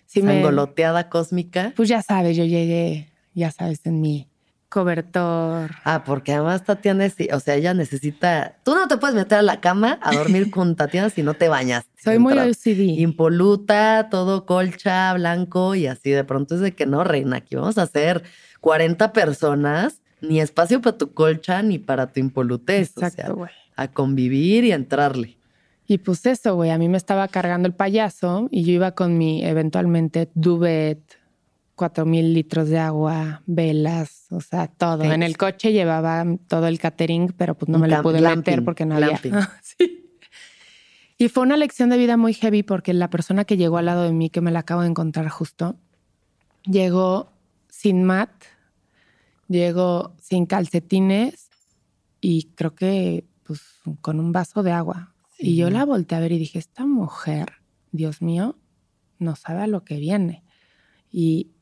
Speaker 3: Sí me
Speaker 4: Sangoloteada cósmica.
Speaker 3: pues ya sabes, yo llegué, ya sabes, en mi cobertor.
Speaker 4: Ah, porque además Tatiana, es- o sea, ella necesita. Tú no te puedes meter a la cama a dormir (laughs) con Tatiana si no te bañas.
Speaker 3: Soy muy OCD.
Speaker 4: impoluta, todo colcha, blanco y así. De pronto es de que no, reina, aquí vamos a hacer 40 personas, ni espacio para tu colcha ni para tu impolutez. o
Speaker 3: Exacto,
Speaker 4: sea,
Speaker 3: güey.
Speaker 4: a convivir y a entrarle.
Speaker 3: Y pues eso, güey, a mí me estaba cargando el payaso y yo iba con mi eventualmente duvet, cuatro mil litros de agua, velas, o sea, todo. En el coche llevaba todo el catering, pero pues no me lo pude
Speaker 4: glamping,
Speaker 3: meter porque no había.
Speaker 4: glamping. (laughs)
Speaker 3: Sí. Y fue una lección de vida muy heavy porque la persona que llegó al lado de mí, que me la acabo de encontrar justo, llegó sin mat, llegó sin calcetines y creo que pues con un vaso de agua.
Speaker 4: Sí.
Speaker 3: Y yo la volteé a ver y dije, esta mujer, Dios mío, no sabe a lo que viene. Y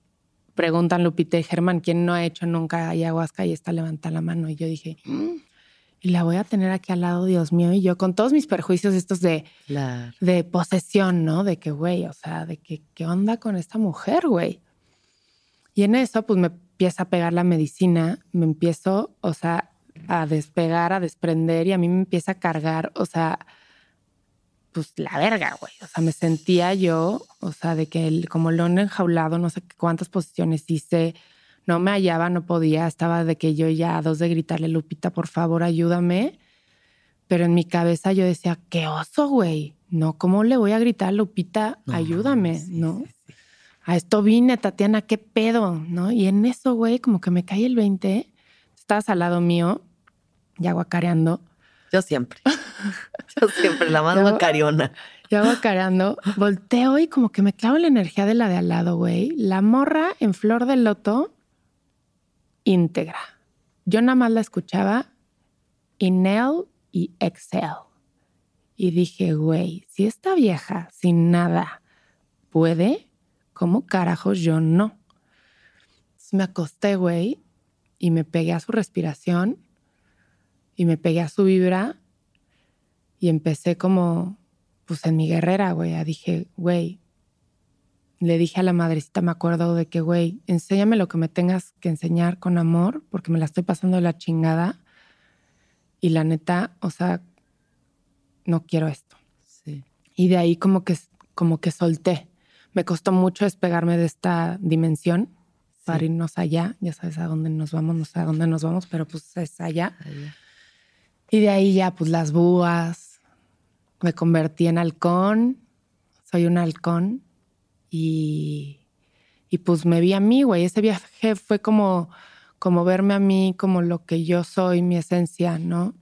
Speaker 3: preguntan Lupita y Germán, ¿quién no ha hecho nunca ayahuasca? Y esta levanta la mano. Y yo dije, "Mm". y la voy a tener aquí al lado, Dios mío. Y yo con todos mis perjuicios estos de,
Speaker 4: Claro.
Speaker 3: de posesión, ¿no? De que, güey, o sea, de que, ¿qué onda con esta mujer, güey? Y en eso, pues me empieza a pegar la medicina, me empiezo, o sea, a despegar, a desprender y a mí me empieza a cargar, o sea, pues la verga, güey. O sea, me sentía yo, o sea, de que el, como león enjaulado, no sé cuántas posiciones hice, no me hallaba, no podía, estaba de que yo ya a dos de gritarle, Lupita, por favor, ayúdame. Pero en mi cabeza yo decía, qué oso, güey. No, ¿cómo le voy a gritar Lupita?
Speaker 4: No,
Speaker 3: ayúdame,
Speaker 4: sí,
Speaker 3: ¿no?
Speaker 4: sí, sí.
Speaker 3: A esto vine, Tatiana, qué pedo, ¿no? Y en eso, güey, como que me cae el 20. Estabas al lado mío, ya guacareando.
Speaker 4: Yo siempre. (laughs) Yo siempre, la más
Speaker 3: Yo-
Speaker 4: guacariona.
Speaker 3: Ya guacareando. Volteo y como que me clavo la energía de la de al lado, güey. La morra en flor de loto, íntegra. Yo nada más la escuchaba inhale y exhale. Y dije, güey, si esta vieja sin nada puede, ¿cómo carajos yo no? Entonces me acosté, güey, y me pegué a su respiración y me pegué a su vibra y empecé como, pues en mi guerrera, güey, dije, güey, le dije a la madrecita, me acuerdo de que, güey, enséñame lo que me tengas que enseñar con amor, porque me la estoy pasando de la chingada. Y la neta, o sea, no quiero esto.
Speaker 4: Sí.
Speaker 3: Y de ahí como que, como que solté. Me costó mucho despegarme de esta dimensión para irnos allá. Ya sabes a dónde nos vamos, no sé a dónde nos vamos, pero pues es allá.
Speaker 4: Ahí.
Speaker 3: Y de ahí ya, pues las búas. Me convertí en halcón. Soy un halcón. Y, y pues me vi a mí, güey. Ese viaje fue como, como verme a mí, como lo que yo soy, mi esencia, ¿no?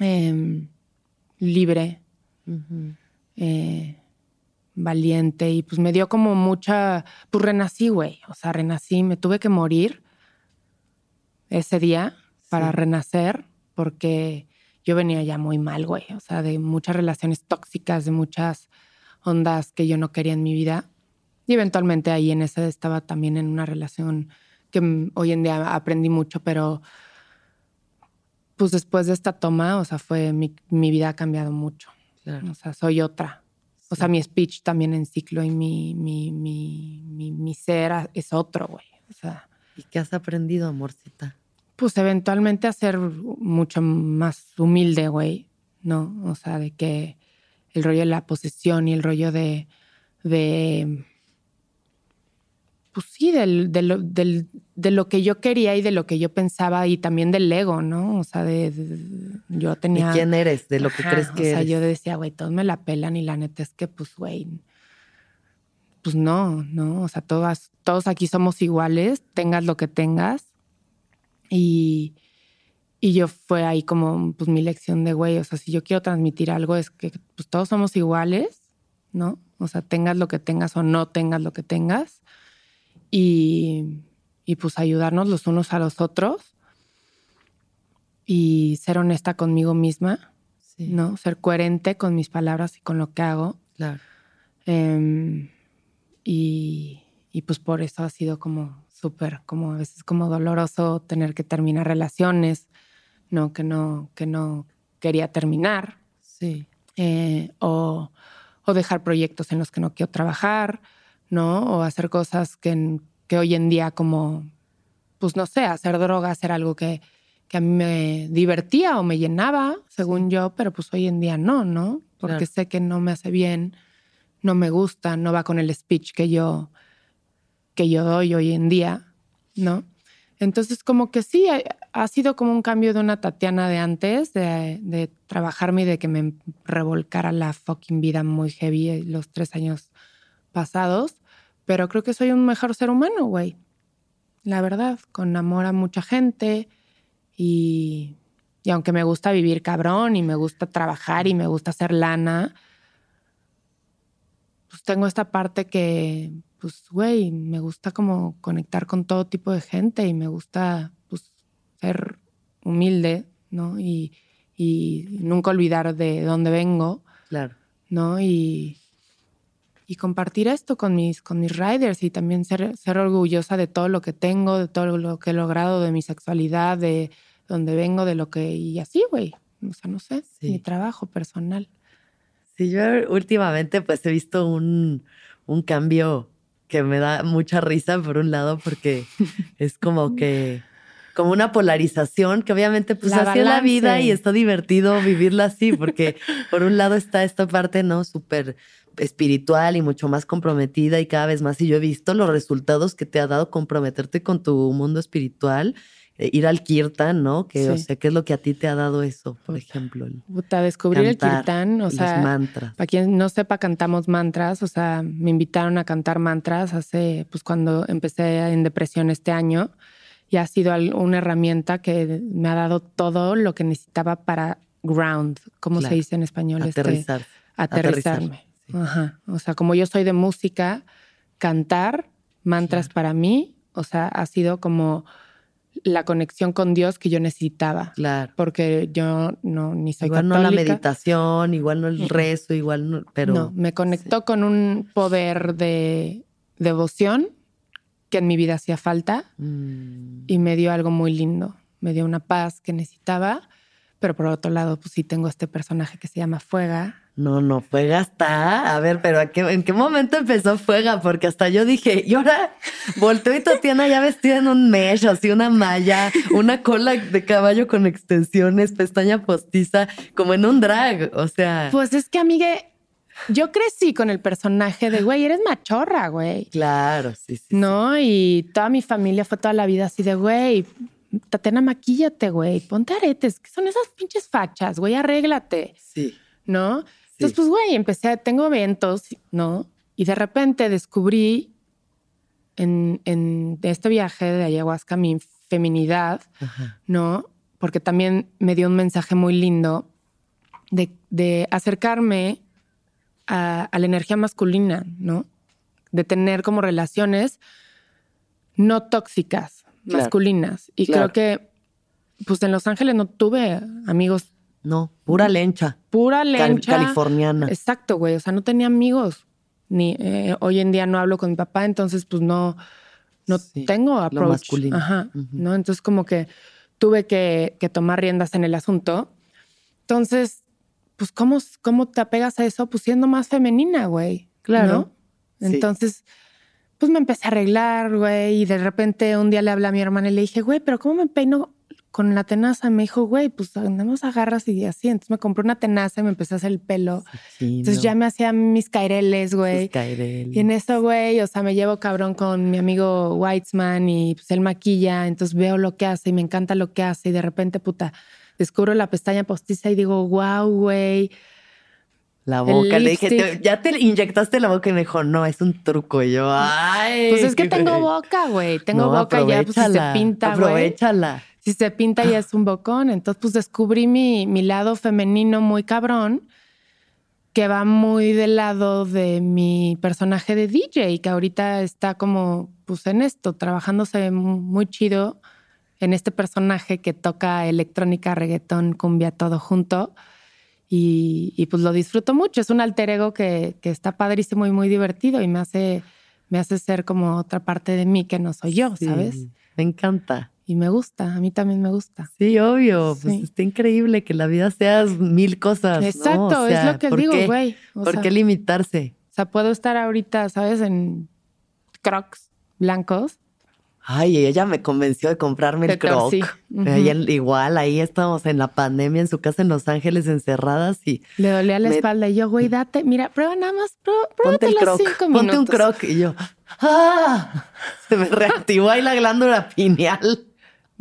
Speaker 3: Em, libre, eh, valiente. Y pues me dio como mucha. Pues renací, güey. O sea, renací. Me tuve que morir ese día para renacer porque yo venía ya muy mal, güey. O sea, de muchas relaciones tóxicas, de muchas ondas que yo no quería en mi vida. Y eventualmente ahí en ese estaba también en una relación que hoy en día aprendí mucho, pero pues después de esta toma, o sea, fue mi, mi vida ha cambiado mucho.
Speaker 4: Claro.
Speaker 3: O sea, soy otra. O sea, mi speech también en ciclo y mi, mi, mi, mi, mi ser es otro, güey. O sea,
Speaker 4: ¿Y qué has aprendido, amorcita?
Speaker 3: Pues eventualmente a ser mucho más humilde, güey, ¿no? O sea, de que el rollo de la posesión y el rollo de, de pues sí, del, de, lo, del- de lo que yo quería y de lo que yo pensaba y también del ego, ¿no? O sea, de, de- yo tenía...
Speaker 4: ¿De quién eres? ¿De lo que
Speaker 3: Ajá,
Speaker 4: crees que
Speaker 3: O sea,
Speaker 4: eres?
Speaker 3: yo decía, güey, todos me la pelan y la neta es que, pues, güey, pues no, no. O sea, todas, todos aquí somos iguales, tengas lo que tengas. Y, y yo fue ahí como, pues, mi lección de, güey, o sea, si yo quiero transmitir algo es que, pues, todos somos iguales, ¿no? O sea, tengas lo que tengas o no tengas lo que tengas. Y, y pues, ayudarnos los unos a los otros. Y ser honesta conmigo misma.
Speaker 4: Sí,
Speaker 3: ¿no? Ser coherente con mis palabras y con lo que hago.
Speaker 4: Claro.
Speaker 3: Em, y, y pues por eso ha sido como súper, como a veces como doloroso tener que terminar relaciones, ¿no? Que no, que no quería terminar.
Speaker 4: Sí.
Speaker 3: eh, o, o dejar proyectos en los que no quiero trabajar, ¿no? O hacer cosas que, que hoy en día como, pues no sé, hacer droga, hacer algo que, que a mí me divertía o me llenaba, según yo, pero pues hoy en día no, ¿no? Porque
Speaker 4: Claro.
Speaker 3: sé que no me hace bien, no me gusta, no va con el speech que yo, que yo doy hoy en día, ¿no? Entonces, como que sí, ha, ha sido como un cambio de una Tatiana de antes, de, de trabajarme y de que me revolcara la fucking vida muy heavy los tres años pasados. Pero creo que soy un mejor ser humano, güey. La verdad, con amor a mucha gente y, y aunque me gusta vivir cabrón y me gusta trabajar y me gusta hacer lana, pues tengo esta parte que, pues, güey, me gusta como conectar con todo tipo de gente y me gusta, pues, ser humilde, ¿no? Y, y nunca olvidar de dónde vengo,
Speaker 4: Claro.
Speaker 3: ¿no? Y, y compartir esto con mis, con mis riders y también ser, ser orgullosa de todo lo que tengo, de todo lo que he logrado, de mi sexualidad, de dónde vengo, de lo que... Y así, güey. O sea, no sé,
Speaker 4: Sí.
Speaker 3: mi trabajo personal.
Speaker 4: Sí, yo últimamente pues he visto un, un cambio que me da mucha risa por un lado porque (laughs) es como que como una polarización que obviamente pues
Speaker 3: La
Speaker 4: así es la vida y está divertido vivirla así porque por un lado está esta parte no súper espiritual y mucho más comprometida y cada vez más y yo he visto los resultados que te ha dado comprometerte con tu mundo espiritual ir al kirtan, ¿no? Que o
Speaker 3: Sí.
Speaker 4: sea, ¿qué es lo que a ti te ha dado eso, por ejemplo? El
Speaker 3: Puta, descubrir el
Speaker 4: cantar,
Speaker 3: kirtán, o
Speaker 4: los
Speaker 3: sea,
Speaker 4: mantras.
Speaker 3: Para quien no sepa, cantamos mantras. O sea, me invitaron a cantar mantras hace, pues cuando empecé en depresión este año. Y ha sido una herramienta que me ha dado todo lo que necesitaba para ground. ¿Cómo
Speaker 4: Claro.
Speaker 3: se dice en español? Este,
Speaker 4: Aterrizar.
Speaker 3: aterrizarme.
Speaker 4: sí.
Speaker 3: Ajá. O sea, como yo soy de música, cantar mantras para mí, o sea, ha sido como la conexión con Dios que yo necesitaba.
Speaker 4: Claro.
Speaker 3: Porque yo no, ni soy
Speaker 4: Igual no la meditación, igual no el rezo, igual no, pero
Speaker 3: no, me conectó con un poder de devoción que en mi vida hacía falta
Speaker 4: Mm,
Speaker 3: y me dio algo muy lindo. Me dio una paz que necesitaba, pero por otro lado, pues sí tengo este personaje que se llama Fuega,
Speaker 4: No, no, Fuega está. A ver, pero ¿a qué- ¿en qué momento empezó Fuega? Porque hasta yo dije, (laughs) y ahora volteo y Tatiana ya vestida en un mesh, así una malla, una cola de caballo con extensiones, pestaña postiza, como en un drag. O sea,
Speaker 3: Pues es que, amigue, yo crecí con el personaje de, güey, eres machorra, güey.
Speaker 4: claro, sí, sí. sí.
Speaker 3: ¿No? Y toda mi familia fue toda la vida así de, güey, Tatiana, maquíllate, güey, ponte aretes. ¿Qué son esas pinches fachas, güey? Arréglate,
Speaker 4: Sí.
Speaker 3: ¿no? Entonces, pues, güey, empecé, tengo eventos, ¿no? Y de repente descubrí en, en este viaje de ayahuasca mi feminidad,
Speaker 4: Ajá.
Speaker 3: ¿no? Porque también me dio un mensaje muy lindo de, de acercarme a, a la energía masculina, ¿no? De tener como relaciones no tóxicas,
Speaker 4: Claro,
Speaker 3: masculinas. Y
Speaker 4: claro.
Speaker 3: creo que, pues en Los Ángeles no tuve amigos
Speaker 4: No, pura lencha.
Speaker 3: pura
Speaker 4: cal-
Speaker 3: lencha.
Speaker 4: californiana.
Speaker 3: Exacto, güey. O sea, no tenía amigos. Ni eh, hoy en día no hablo con mi papá, entonces pues no, no
Speaker 4: Sí,
Speaker 3: tengo approach.
Speaker 4: masculino.
Speaker 3: Ajá. ¿no? Entonces como que tuve que, que tomar riendas en el asunto. Entonces, pues, ¿cómo, ¿cómo te apegas a eso? Pues siendo más femenina, güey.
Speaker 4: Claro.
Speaker 3: ¿no?
Speaker 4: Sí.
Speaker 3: Entonces, pues me empecé a arreglar, güey, y de repente un día le hablé a mi hermana y le dije, güey, pero ¿cómo me peino con la tenaza? Me dijo, güey, pues nada más agarras y así. Entonces me compré una tenaza y me empecé a hacer el pelo.
Speaker 4: Sí,
Speaker 3: Entonces
Speaker 4: no,
Speaker 3: ya me hacía mis caireles, güey. Y en eso, güey, o sea, me llevo cabrón con mi amigo Weitzman y pues él maquilla, entonces veo lo que hace y me encanta lo que hace y de repente, puta, descubro la pestaña postiza y digo, wow, güey.
Speaker 4: La boca. Le dije,
Speaker 3: lipstick.
Speaker 4: "Te- ya te inyectaste la boca y me dijo, no, es un truco. Y yo, ay.
Speaker 3: Pues es que tengo
Speaker 4: güey".
Speaker 3: boca, güey. Tengo
Speaker 4: No,
Speaker 3: boca y ya, pues si se pinta, güey.
Speaker 4: Aprovechala.
Speaker 3: Si se pinta ya es un bocón. Entonces, pues descubrí mi, mi lado femenino muy cabrón, que va muy del lado de mi personaje de DJ, que ahorita está como, pues en esto, trabajándose muy chido en este personaje que toca electrónica, reggaetón, cumbia, todo junto. Y, y, pues lo disfruto mucho. Es un alter ego que, que está padrísimo y muy divertido y me hace, me hace ser como otra parte de mí que no soy yo,
Speaker 4: Sí,
Speaker 3: ¿sabes?
Speaker 4: Me encanta.
Speaker 3: Y me gusta, a mí también me gusta.
Speaker 4: Sí, obvio. Pues está increíble que la vida seas mil cosas. ¿no?
Speaker 3: Exacto,
Speaker 4: O sea,
Speaker 3: es lo que
Speaker 4: ¿por
Speaker 3: digo, güey.
Speaker 4: ¿Por
Speaker 3: sea,
Speaker 4: qué limitarse?
Speaker 3: o sea, puedo estar ahorita, ¿sabes? En crocs blancos.
Speaker 4: Ay, ella me convenció de comprarme el croc.
Speaker 3: sí.
Speaker 4: Igual, ahí estábamos en la pandemia en su casa en Los Ángeles encerradas y
Speaker 3: Le dolía la
Speaker 4: Me-
Speaker 3: espalda y yo, güey, date, mira, prueba nada más, prueba,
Speaker 4: ponte el
Speaker 3: pruébatelo
Speaker 4: croc,
Speaker 3: cinco
Speaker 4: ponte un
Speaker 3: minutos.
Speaker 4: croc. Y yo, ¡ah! Se me reactivó ahí la glándula pineal.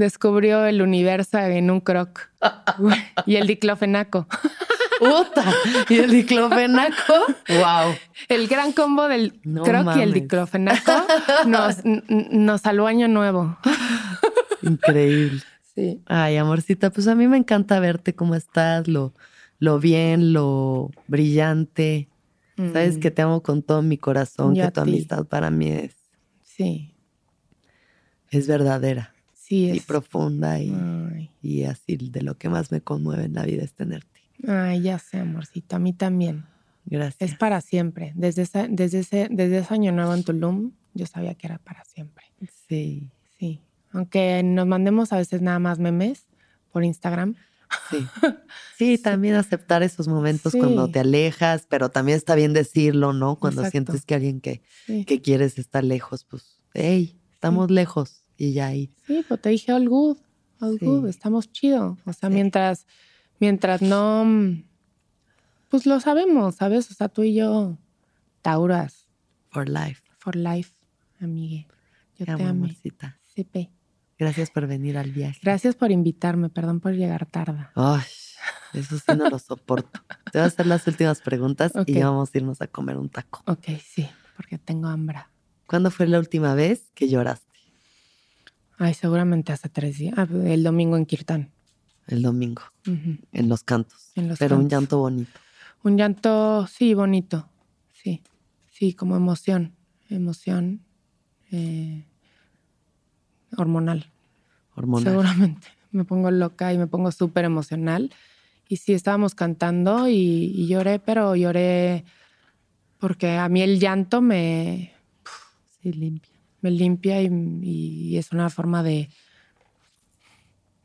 Speaker 3: Descubrió el universo en un croc. (laughs) Y el diclofenaco.
Speaker 4: ¡Puta! Y el diclofenaco, ¡wow!
Speaker 3: El gran combo del
Speaker 4: No
Speaker 3: croc y el diclofenaco nos, nos salvó año nuevo.
Speaker 4: Increíble.
Speaker 3: Sí.
Speaker 4: Ay, amorcita, pues a mí me encanta verte cómo estás, lo, lo bien, lo brillante. Sabes
Speaker 3: Mm,
Speaker 4: que te amo con todo mi corazón,
Speaker 3: Yo
Speaker 4: que tu amistad para mí es,
Speaker 3: Sí,
Speaker 4: es verdadera y profunda y, y así de lo que más me conmueve en la vida es tenerte.
Speaker 3: ay, ya sé, amorcito, a mí también.
Speaker 4: Gracias.
Speaker 3: Es para siempre. Desde ese, desde ese, desde ese año nuevo en Tulum, yo sabía que era para siempre.
Speaker 4: Sí,
Speaker 3: Sí. Aunque nos mandemos a veces nada más memes por Instagram. (laughs)
Speaker 4: sí. Sí, también aceptar esos momentos
Speaker 3: Sí.
Speaker 4: cuando te alejas, pero también está bien decirlo, ¿no? Cuando
Speaker 3: Exacto.
Speaker 4: sientes que alguien que,
Speaker 3: Sí.
Speaker 4: que quieres está lejos, pues, hey, estamos lejos y ya ahí.
Speaker 3: Sí, pues te dije all good, all
Speaker 4: Sí.
Speaker 3: good, estamos chido. O sea,
Speaker 4: Sí.
Speaker 3: mientras, mientras no, pues lo sabemos, ¿sabes? O sea, tú y yo, Tauras,
Speaker 4: For life.
Speaker 3: for life, amigue. Yo
Speaker 4: Te
Speaker 3: te,
Speaker 4: amo,
Speaker 3: amo.
Speaker 4: amorcita.
Speaker 3: Sí, pe.
Speaker 4: Gracias por venir al viaje.
Speaker 3: Gracias por invitarme, perdón por llegar tarde.
Speaker 4: Ay, eso sí no lo soporto. Te voy a hacer las últimas preguntas
Speaker 3: Ok.
Speaker 4: y ya vamos a irnos a comer un taco.
Speaker 3: Ok, sí, porque tengo hambre.
Speaker 4: ¿Cuándo fue la última vez que lloraste?
Speaker 3: Ay, seguramente hace tres días. Ah, el domingo en Kirtán.
Speaker 4: El domingo, en los cantos.
Speaker 3: En los
Speaker 4: pero un llanto bonito.
Speaker 3: Un llanto, sí, bonito. Sí, sí, como emoción. Emoción eh, hormonal.
Speaker 4: Hormonal.
Speaker 3: Seguramente. (laughs) Me pongo loca y me pongo súper emocional. Y sí, estábamos cantando y, y lloré, pero lloré porque a mí el llanto me,
Speaker 4: Sí, limpia.
Speaker 3: Me limpia y, y es una forma de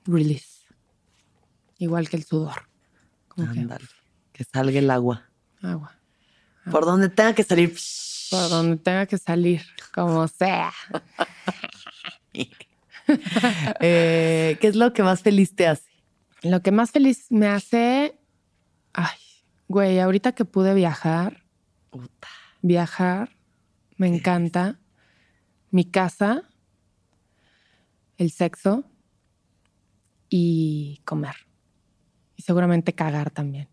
Speaker 3: release. Igual que el sudor. Como que,
Speaker 4: salga el agua.
Speaker 3: Agua.
Speaker 4: Por donde tenga que salir.
Speaker 3: Por donde tenga que salir, como sea. (laughs)
Speaker 4: Eh, ¿Qué es lo que más feliz te hace?
Speaker 3: Lo que más feliz me hace. Ay, güey, ahorita que pude viajar,
Speaker 4: Puta.
Speaker 3: viajar, me encanta. Mi casa, el sexo y comer. Y seguramente cagar también.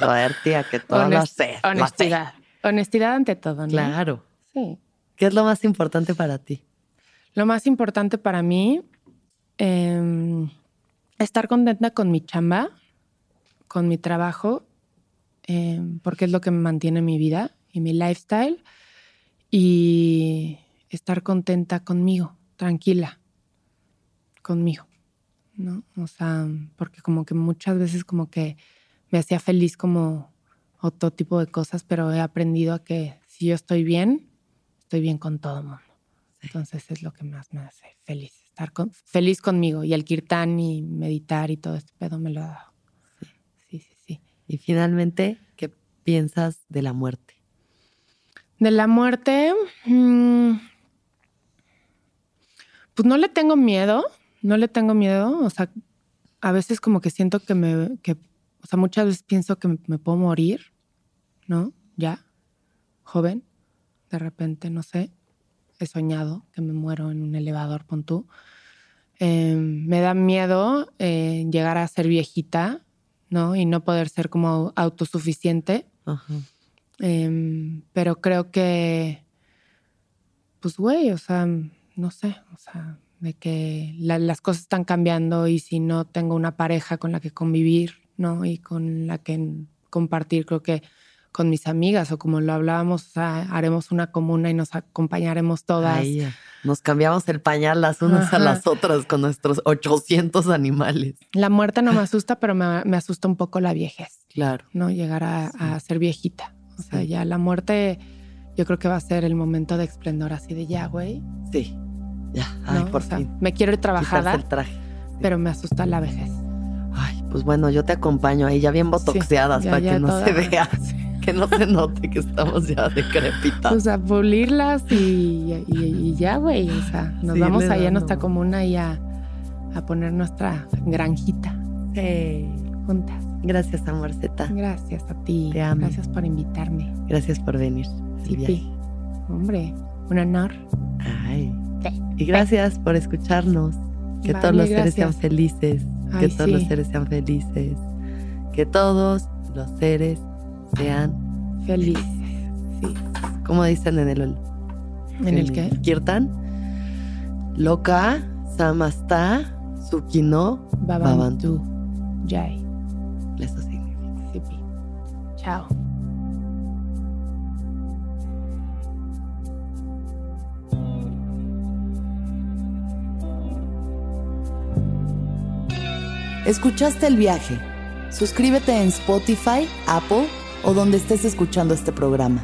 Speaker 4: Joder, tía, que todo lo
Speaker 3: Honest-
Speaker 4: sé. lo sé.
Speaker 3: honestidad. Honestidad ante todo, ¿no?
Speaker 4: Claro.
Speaker 3: Sí.
Speaker 4: ¿Qué es lo más importante para ti?
Speaker 3: Lo más importante para mí, eh, estar contenta con mi chamba, con mi trabajo, eh, porque es lo que me mantiene mi vida y mi lifestyle, y estar contenta conmigo, tranquila, conmigo, ¿no? O sea, porque como que muchas veces como que me hacía feliz como otro tipo de cosas, pero he aprendido a que si yo estoy bien, estoy bien con todo el mundo. Entonces es lo que más me hace feliz, estar con- feliz conmigo y el kirtán y meditar y todo este pedo me lo ha dado. Sí, sí, sí.
Speaker 4: Y finalmente, ¿qué piensas de la muerte?
Speaker 3: De la muerte, mm, pues no le tengo miedo, no le tengo miedo, o sea, a veces como que siento que me, que, o sea, muchas veces pienso que me, puedo morir, ¿no? Ya, joven, de repente, no sé, he soñado que me muero en un elevador, pon tú. Eh, me da miedo eh, llegar a ser viejita, ¿no? Y no poder ser como autosuficiente.
Speaker 4: Ajá.
Speaker 3: Em, pero creo que, pues, güey, o sea, no sé, o sea, de que la- las cosas están cambiando y si no tengo una pareja con la que convivir, ¿no? Y con la que compartir, creo que con mis amigas o como lo hablábamos, o sea, haremos una comuna y nos acompañaremos todas.
Speaker 4: Nos cambiamos el pañal las unas a las otras con nuestros 800 animales.
Speaker 3: La muerte no me asusta, pero me, me asusta un poco la viejez.
Speaker 4: Claro.
Speaker 3: ¿no? Llegar a, a ser viejita. O sea,
Speaker 4: Sí.
Speaker 3: ya la muerte, yo creo que va a ser el momento de esplendor así de ya, güey.
Speaker 4: Sí. Ya. Ay,
Speaker 3: ¿no?
Speaker 4: por
Speaker 3: O sea,
Speaker 4: fin.
Speaker 3: me quiero ir trabajada,
Speaker 4: el traje.
Speaker 3: pero me asusta la vejez.
Speaker 4: Ay, pues bueno, yo te acompaño ahí ya bien botoxeadas
Speaker 3: ya-
Speaker 4: para
Speaker 3: ya
Speaker 4: que no
Speaker 3: toda-
Speaker 4: se vea, (laughs)
Speaker 3: sí.
Speaker 4: que no se note que estamos ya decrepitas.
Speaker 3: O sea, pulirlas y, y- y ya, güey. O sea, nos
Speaker 4: Sí,
Speaker 3: vamos ahí a nuestra comuna y a, a poner nuestra granjita
Speaker 4: Sí.
Speaker 3: juntas.
Speaker 4: Gracias, amorceta.
Speaker 3: Gracias a ti.
Speaker 4: Te amo.
Speaker 3: Gracias por invitarme.
Speaker 4: Gracias por venir.
Speaker 3: Sí, sí. Hombre, un honor.
Speaker 4: Ay.
Speaker 3: Sí.
Speaker 4: Y gracias por escucharnos. Que todos los seres sean felices. que todos los seres sean felices. Que todos los seres sean,
Speaker 3: Feliz. Sí.
Speaker 4: como dicen en el,
Speaker 3: ¿En el qué?
Speaker 4: Kirtan. Loka, Samasta, Sukino,
Speaker 3: Babantu. Jai. Chao.
Speaker 7: ¿Escuchaste el viaje? Suscríbete en Spotify, Apple o donde estés escuchando este programa.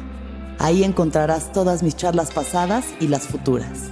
Speaker 7: Ahí encontrarás todas mis charlas pasadas y las futuras.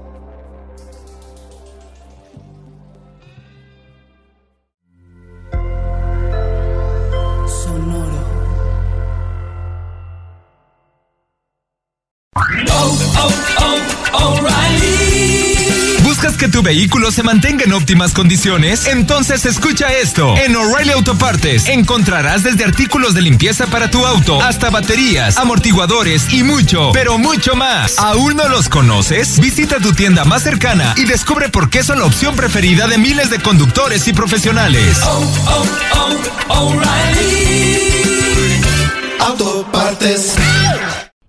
Speaker 1: Tu vehículo se mantenga en óptimas condiciones? Entonces escucha esto. En O'Reilly Autopartes encontrarás desde artículos de limpieza para tu auto hasta baterías, amortiguadores y mucho, pero mucho más. ¿Aún no los conoces? Visita tu tienda más cercana y descubre por qué son la opción preferida de miles de conductores y profesionales.
Speaker 2: Oh, oh, oh.